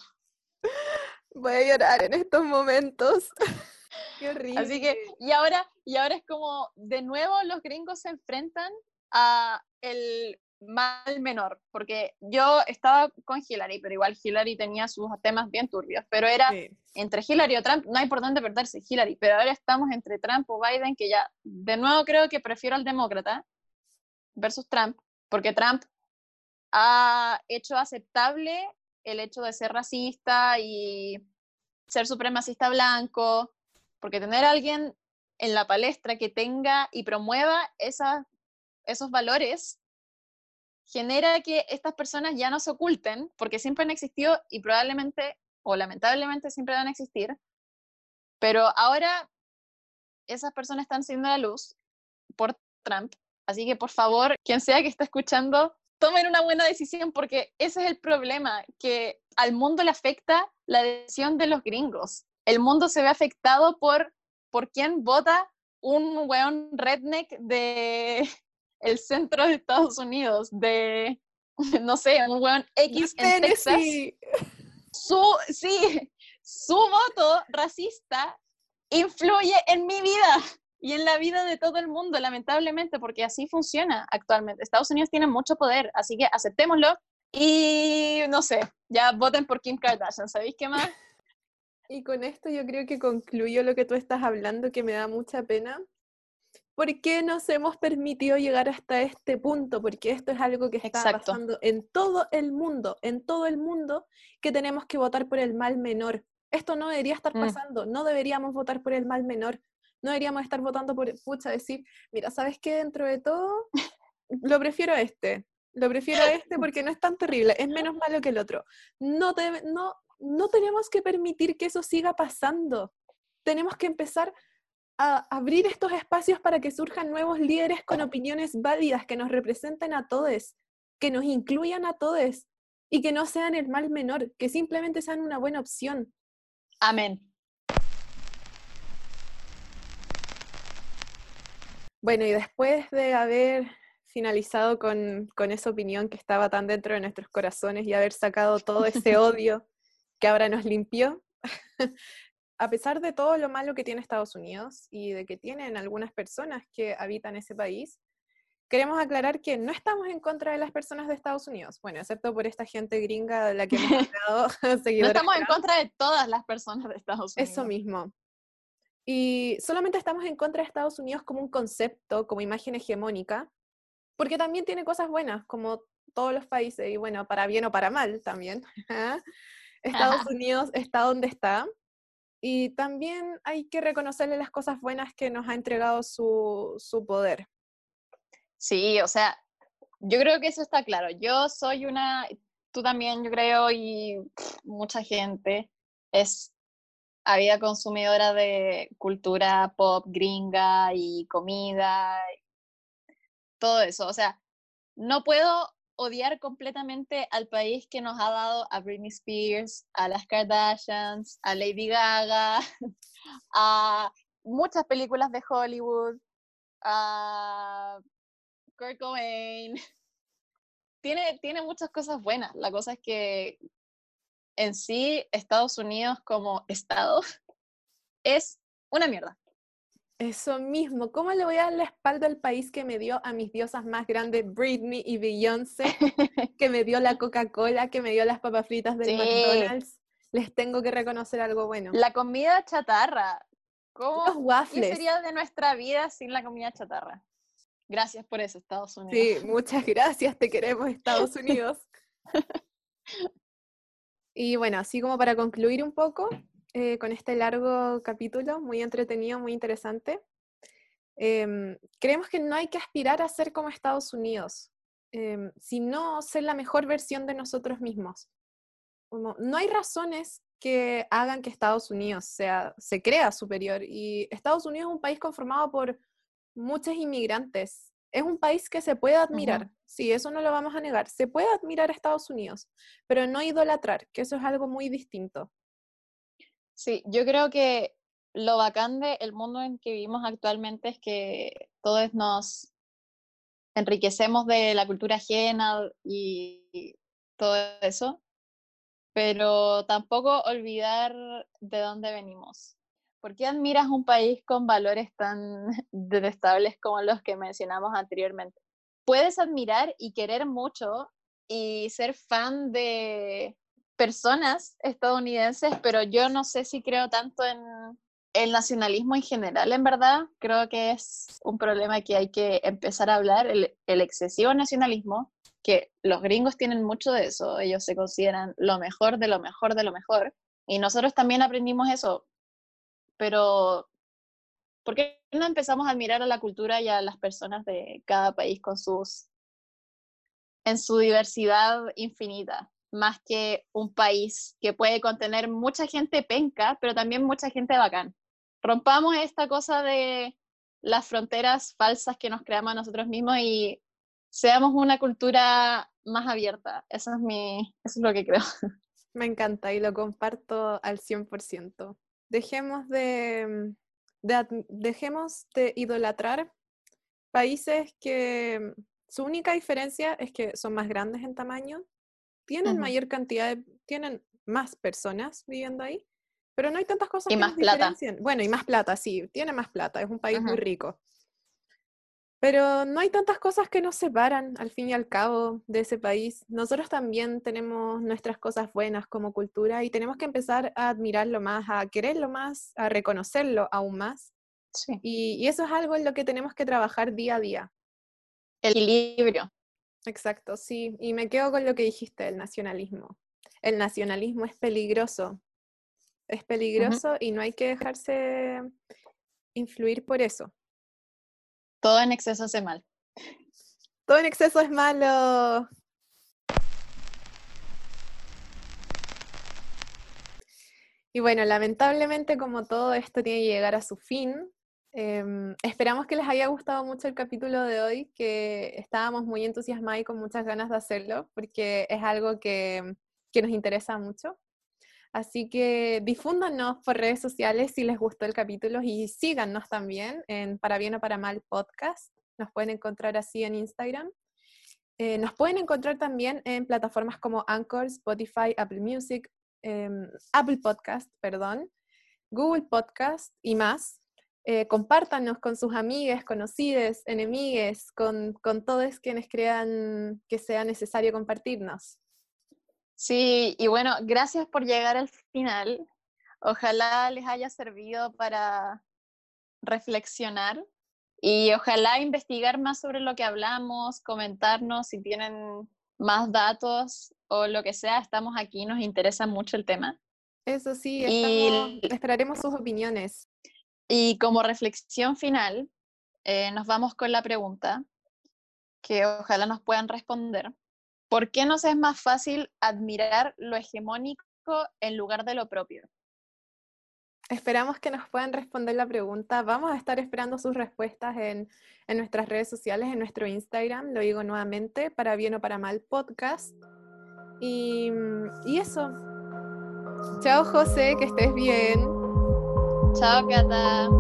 Voy a llorar en estos momentos. Qué horrible. Así que, y ahora, y ahora es como, de nuevo los gringos se enfrentan a el mal menor, porque yo estaba con Hillary, pero igual Hillary tenía sus temas bien turbios, pero era Sí. entre Hillary o Trump, no hay por dónde perderse Hillary, pero ahora estamos entre Trump o Biden, que ya, de nuevo creo que prefiero al demócrata versus Trump, porque Trump ha hecho aceptable el hecho de ser racista y ser supremacista blanco, porque tener a alguien en la palestra que tenga y promueva esas, esos valores, genera que estas personas ya no se oculten, porque siempre han existido y probablemente o lamentablemente siempre van a existir, pero ahora esas personas están siendo la luz por Trump, así que por favor, quien sea que esté escuchando, tomen una buena decisión porque ese es el problema, que al mundo le afecta la decisión de los gringos. El mundo se ve afectado por, por quién vota un weón redneck de el centro de Estados Unidos, de, no sé, un weón X en Texas. Su, sí, su voto racista influye en mi vida y en la vida de todo el mundo, lamentablemente, porque así funciona actualmente. Estados Unidos tiene mucho poder, así que aceptémoslo y no sé, ya voten por Kim Kardashian, ¿sabéis qué más? Y con esto yo creo que concluyo lo que tú estás hablando, que me da mucha pena. ¿Por qué nos hemos permitido llegar hasta este punto? Porque esto es algo que está pasando en todo el mundo, en todo el mundo, que tenemos que votar por el mal menor. Esto no debería estar mm. pasando, no deberíamos votar por el mal menor, no deberíamos estar votando por, pucha, decir, mira, ¿sabes qué? Dentro de todo, lo prefiero a este, lo prefiero a este porque no es tan terrible, es menos malo que el otro. No, no, no tenemos que permitir que eso siga pasando. Tenemos que empezar a abrir estos espacios para que surjan nuevos líderes con opiniones válidas que nos representen a todos, que nos incluyan a todos y que no sean el mal menor, que simplemente sean una buena opción. Amén. Bueno, y después de haber finalizado con, con, esa opinión que estaba tan dentro de nuestros corazones y haber sacado todo ese odio que ahora nos limpió, a pesar de todo lo malo que tiene Estados Unidos y de que tienen algunas personas que habitan ese país, queremos aclarar que no estamos en contra de las personas de Estados Unidos, bueno, excepto por esta gente gringa de la que hemos hablado No estamos en contra de todas las personas de Estados Unidos. Eso mismo. Y solamente estamos en contra de Estados Unidos como un concepto, como imagen hegemónica, porque también tiene cosas buenas, como todos los países, y bueno, para bien o para mal también. Estados Unidos está donde está, y también hay que reconocerle las cosas buenas que nos ha entregado su, su poder. Sí, o sea, yo creo que eso está claro. Yo soy una, tú también, yo creo, y mucha gente es había consumidora de cultura pop gringa y comida, todo eso. O sea, no puedo odiar completamente al país que nos ha dado a Britney Spears, a las Kardashians, a Lady Gaga, a muchas películas de Hollywood, a Kurt Cobain. Tiene, tiene muchas cosas buenas. La cosa es que en sí, Estados Unidos como Estado es una mierda. Eso mismo, ¿cómo le voy a dar la espalda al país que me dio a mis diosas más grandes, Britney y Beyoncé, que me dio la Coca-Cola, que me dio las papas fritas del McDonald's? Les tengo que reconocer algo bueno. La comida chatarra. ¿Cómo Los waffles. ¿Qué sería de nuestra vida sin la comida chatarra? Gracias por eso, Estados Unidos. Sí, muchas gracias, te queremos, Estados Unidos. y bueno, así como para concluir un poco, eh, con este largo capítulo, muy entretenido, muy interesante. Em, creemos que no hay que aspirar a ser como Estados Unidos, em, sino ser la mejor versión de nosotros mismos. no hay razones que hagan que Estados Unidos sea, se crea superior. Y Estados Unidos es un país conformado por muchos inmigrantes. Es un país que se puede admirar, sí, eso no lo vamos a negar. Se puede admirar a Estados Unidos, pero no idolatrar, que eso es algo muy distinto. Sí, yo creo que lo bacán del mundo en que vivimos actualmente es que todos nos enriquecemos de la cultura ajena y todo eso, pero tampoco olvidar de dónde venimos. ¿Por qué admiras un país con valores tan detestables como los que mencionamos anteriormente? Puedes admirar y querer mucho y ser fan de personas estadounidenses, pero yo no sé si creo tanto en el nacionalismo en general, en verdad. Creo que es un problema que hay que empezar a hablar, el, excesivo nacionalismo, que los gringos tienen mucho de eso, ellos se consideran lo mejor de lo mejor de lo mejor, y nosotros también aprendimos eso, pero ¿por qué no empezamos a admirar a la cultura y a las personas de cada país con sus en su diversidad infinita, más que un país que puede contener mucha gente penca, pero también mucha gente bacán. Rompamos esta cosa de las fronteras falsas que nos creamos nosotros mismos y seamos una cultura más abierta. Eso es, mi, eso es lo que creo. Me encanta y lo comparto al 100%. Dejemos de, dejemos de idolatrar países que su única diferencia es que son más grandes en tamaño, tienen mayor cantidad, de, tienen más personas viviendo ahí, pero no hay tantas cosas y que más plata. Bueno, y más plata, sí, tiene más plata, es un país muy rico. Pero no hay tantas cosas que nos separan al fin y al cabo de ese país. Nosotros también tenemos nuestras cosas buenas como cultura y tenemos que empezar a admirarlo más, a quererlo más, a reconocerlo aún más. Sí. Y, y eso es algo en lo que tenemos que trabajar día a día. El equilibrio. Exacto, sí. Y me quedo con lo que dijiste, el nacionalismo. El nacionalismo es peligroso. Es peligroso y no hay que dejarse influir por eso. Todo en exceso hace mal. Todo en exceso es malo. Y bueno, lamentablemente como todo esto tiene que llegar a su fin, em, esperamos que les haya gustado mucho el capítulo de hoy, que estábamos muy entusiasmados y con muchas ganas de hacerlo, porque es algo que, que nos interesa mucho. Así que difúndanos por redes sociales si les gustó el capítulo y síganos también en Para Bien o Para Mal Podcast. Nos pueden encontrar así en Instagram. Eh, nos pueden encontrar también en plataformas como Anchor, Spotify, Apple Music, em, Apple Podcast, perdón, Google Podcast y más. Eh, compártanos con sus amigas, conocidos, enemigues, con, con todos quienes crean que sea necesario compartirnos. Sí, y bueno, gracias por llegar al final. Ojalá les haya servido para reflexionar y ojalá investigar más sobre lo que hablamos, comentarnos si tienen más datos o lo que sea, estamos aquí, nos interesa mucho el tema. Eso sí, y, esperaremos sus opiniones. Y como reflexión final, eh, nos vamos con la pregunta que ojalá nos puedan responder. ¿Por qué nos es más fácil admirar lo hegemónico en lugar de lo propio? Esperamos que nos puedan responder la pregunta. Vamos a estar esperando sus respuestas en, nuestras redes sociales, en nuestro Instagram, lo digo nuevamente, para bien o para mal podcast. Y, y eso. Chao José, que estés bien. Chao Cata.